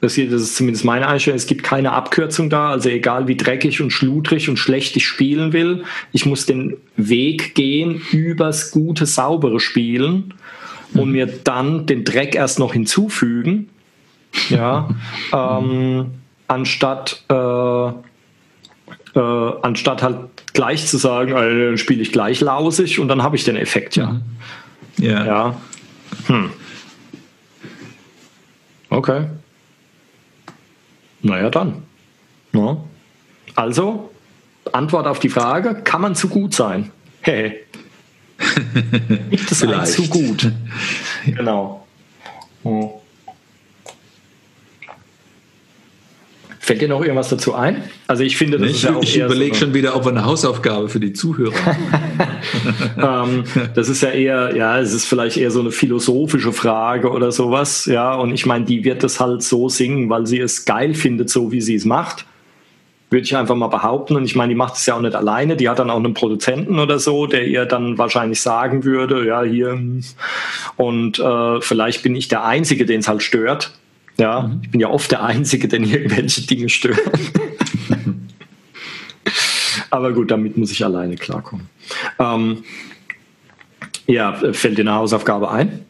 das, hier, das ist zumindest meine Einstellung, es gibt keine Abkürzung da. Also egal wie dreckig und schludrig und schlecht ich spielen will, ich muss den Weg gehen übers gute, saubere Spielen und mir dann den Dreck erst noch hinzufügen, ja, ähm, anstatt, äh, äh, anstatt halt gleich zu sagen, äh, dann spiele ich gleich lausig und dann habe ich den Effekt, ja. Ja. ja. Hm. Okay. Naja, dann. Ja. Also, Antwort auf die Frage, kann man zu gut sein? Hey. Nicht das Vielleicht. zu gut. Genau. Hm. Fällt dir noch irgendwas dazu ein? Also ich finde, das ich, ist ja auch Ich überlege so schon wieder, ob wir eine Hausaufgabe für die Zuhörer ähm, Das ist ja eher, ja, es ist vielleicht eher so eine philosophische Frage oder sowas, ja. Und ich meine, die wird es halt so singen, weil sie es geil findet, so wie sie es macht würde ich einfach mal behaupten. Und ich meine, die macht es ja auch nicht alleine. Die hat dann auch einen Produzenten oder so, der ihr dann wahrscheinlich sagen würde, ja, hier. Und äh, vielleicht bin ich der Einzige, den es halt stört. Ja, mhm. ich bin ja oft der Einzige, den irgendwelche Dinge stören. Aber gut, damit muss ich alleine klarkommen. Ähm, ja, fällt dir eine Hausaufgabe ein?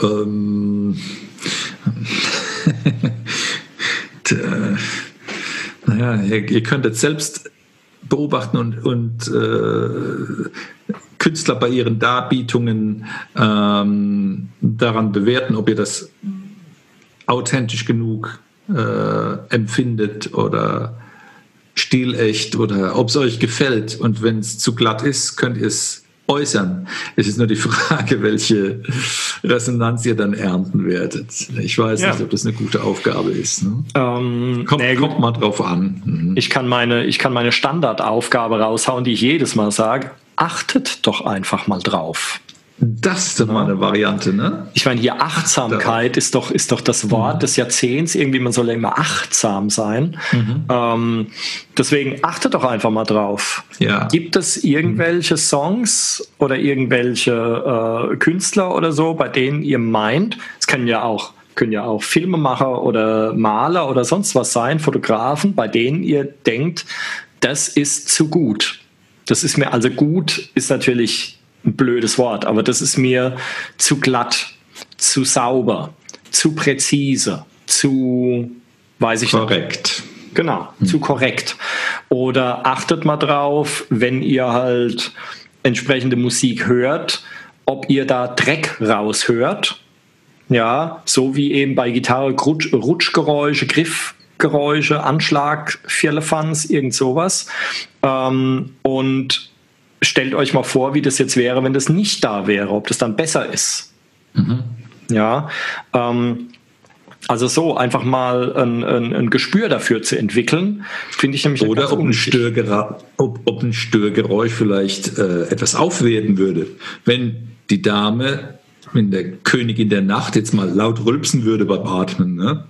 Ähm, naja, ihr, ihr könntet selbst beobachten und, und äh, Künstler bei ihren Darbietungen ähm, daran bewerten, ob ihr das authentisch genug äh, empfindet oder stilecht oder ob es euch gefällt. Und wenn es zu glatt ist, könnt ihr es äußern. Es ist nur die Frage, welche Resonanz ihr dann ernten werdet. Ich weiß ja. nicht, ob das eine gute Aufgabe ist. Ne? Ähm, kommt, nee, kommt mal drauf an. Mhm. Ich, kann meine, ich kann meine Standardaufgabe raushauen, die ich jedes Mal sage. Achtet doch einfach mal drauf. Das ist doch mal eine Variante, ne? Ich meine, hier Achtsamkeit ist doch, ist doch das Wort mhm. des Jahrzehnts. Irgendwie, man soll ja immer achtsam sein. Mhm. Ähm, deswegen achtet doch einfach mal drauf. Ja. Gibt es irgendwelche Songs oder irgendwelche äh, Künstler oder so, bei denen ihr meint, es können ja auch können ja auch Filmemacher oder Maler oder sonst was sein, Fotografen, bei denen ihr denkt, das ist zu gut. Das ist mir also gut, ist natürlich ein blödes Wort, aber das ist mir zu glatt, zu sauber, zu präzise, zu, weiß ich korrekt. Nicht. Genau, hm. zu korrekt. Oder achtet mal drauf, wenn ihr halt entsprechende Musik hört, ob ihr da Dreck raushört. Ja, so wie eben bei Gitarre Rutsch, Rutschgeräusche, Griffgeräusche, Anschlag, Firlefanz, irgend sowas. Ähm, und stellt euch mal vor, wie das jetzt wäre, wenn das nicht da wäre, ob das dann besser ist. Mhm. Ja, ähm, also so einfach mal ein, ein, ein, Gespür dafür zu entwickeln, finde ich nämlich Oder ob ein, ob, ob ein, Störgeräusch vielleicht äh, etwas aufwerten würde. Wenn die Dame, wenn der Königin der Nacht jetzt mal laut rülpsen würde beim Atmen, ne?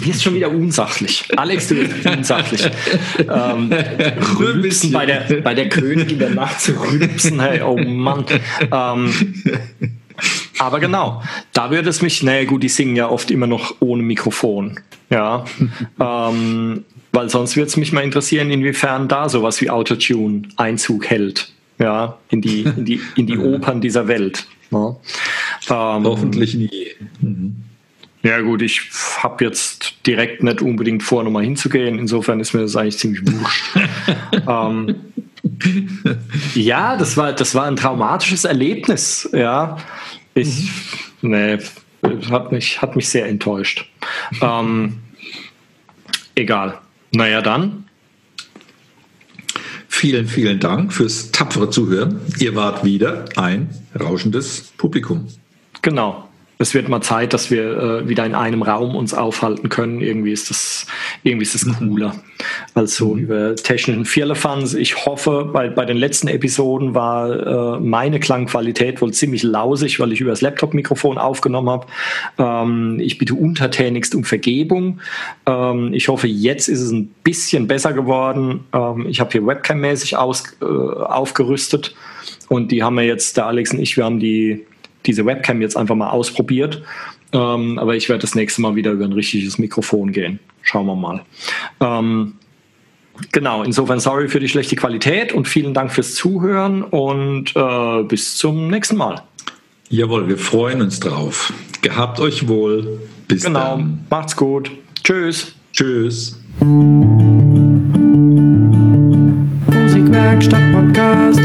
Du wirst schon wieder unsachlich. Alex, du wirst unsachlich. ähm, rülpsen bei der, bei der Königin der Nacht zu rülpsen, hey, oh Mann. Ähm, aber genau, da würde es mich, naja gut, die singen ja oft immer noch ohne Mikrofon. Ja. ähm, weil sonst würde es mich mal interessieren, inwiefern da sowas wie Autotune Einzug hält. Ja, in die, in die, in die Opern dieser Welt. Ja. Ähm, Hoffentlich nie. Mhm. Ja gut, ich habe jetzt direkt nicht unbedingt vor, nochmal hinzugehen. Insofern ist mir das eigentlich ziemlich wurscht. ähm, ja, das war, das war ein traumatisches Erlebnis. Ja, ich, mhm. nee, hat mich, hat mich sehr enttäuscht. Ähm, egal. Naja, dann. Vielen, vielen Dank fürs tapfere Zuhören. Ihr wart wieder ein rauschendes Publikum. Genau es wird mal Zeit, dass wir äh, wieder in einem Raum uns aufhalten können. Irgendwie ist das, irgendwie ist das mhm. cooler als so mhm. über technischen Firlefanz. Ich hoffe, bei, bei den letzten Episoden war äh, meine Klangqualität wohl ziemlich lausig, weil ich über das Laptop-Mikrofon aufgenommen habe. Ähm, ich bitte untertänigst um Vergebung. Ähm, ich hoffe, jetzt ist es ein bisschen besser geworden. Ähm, ich habe hier Webcam-mäßig äh, aufgerüstet und die haben wir jetzt, der Alex und ich, wir haben die diese Webcam jetzt einfach mal ausprobiert. Ähm, aber ich werde das nächste Mal wieder über ein richtiges Mikrofon gehen. Schauen wir mal. Ähm, genau, insofern sorry für die schlechte Qualität und vielen Dank fürs Zuhören und äh, bis zum nächsten Mal. Jawohl, wir freuen uns drauf. Gehabt euch wohl. Bis genau. dann. Macht's gut. Tschüss. Tschüss. Musikwerkstatt Podcast.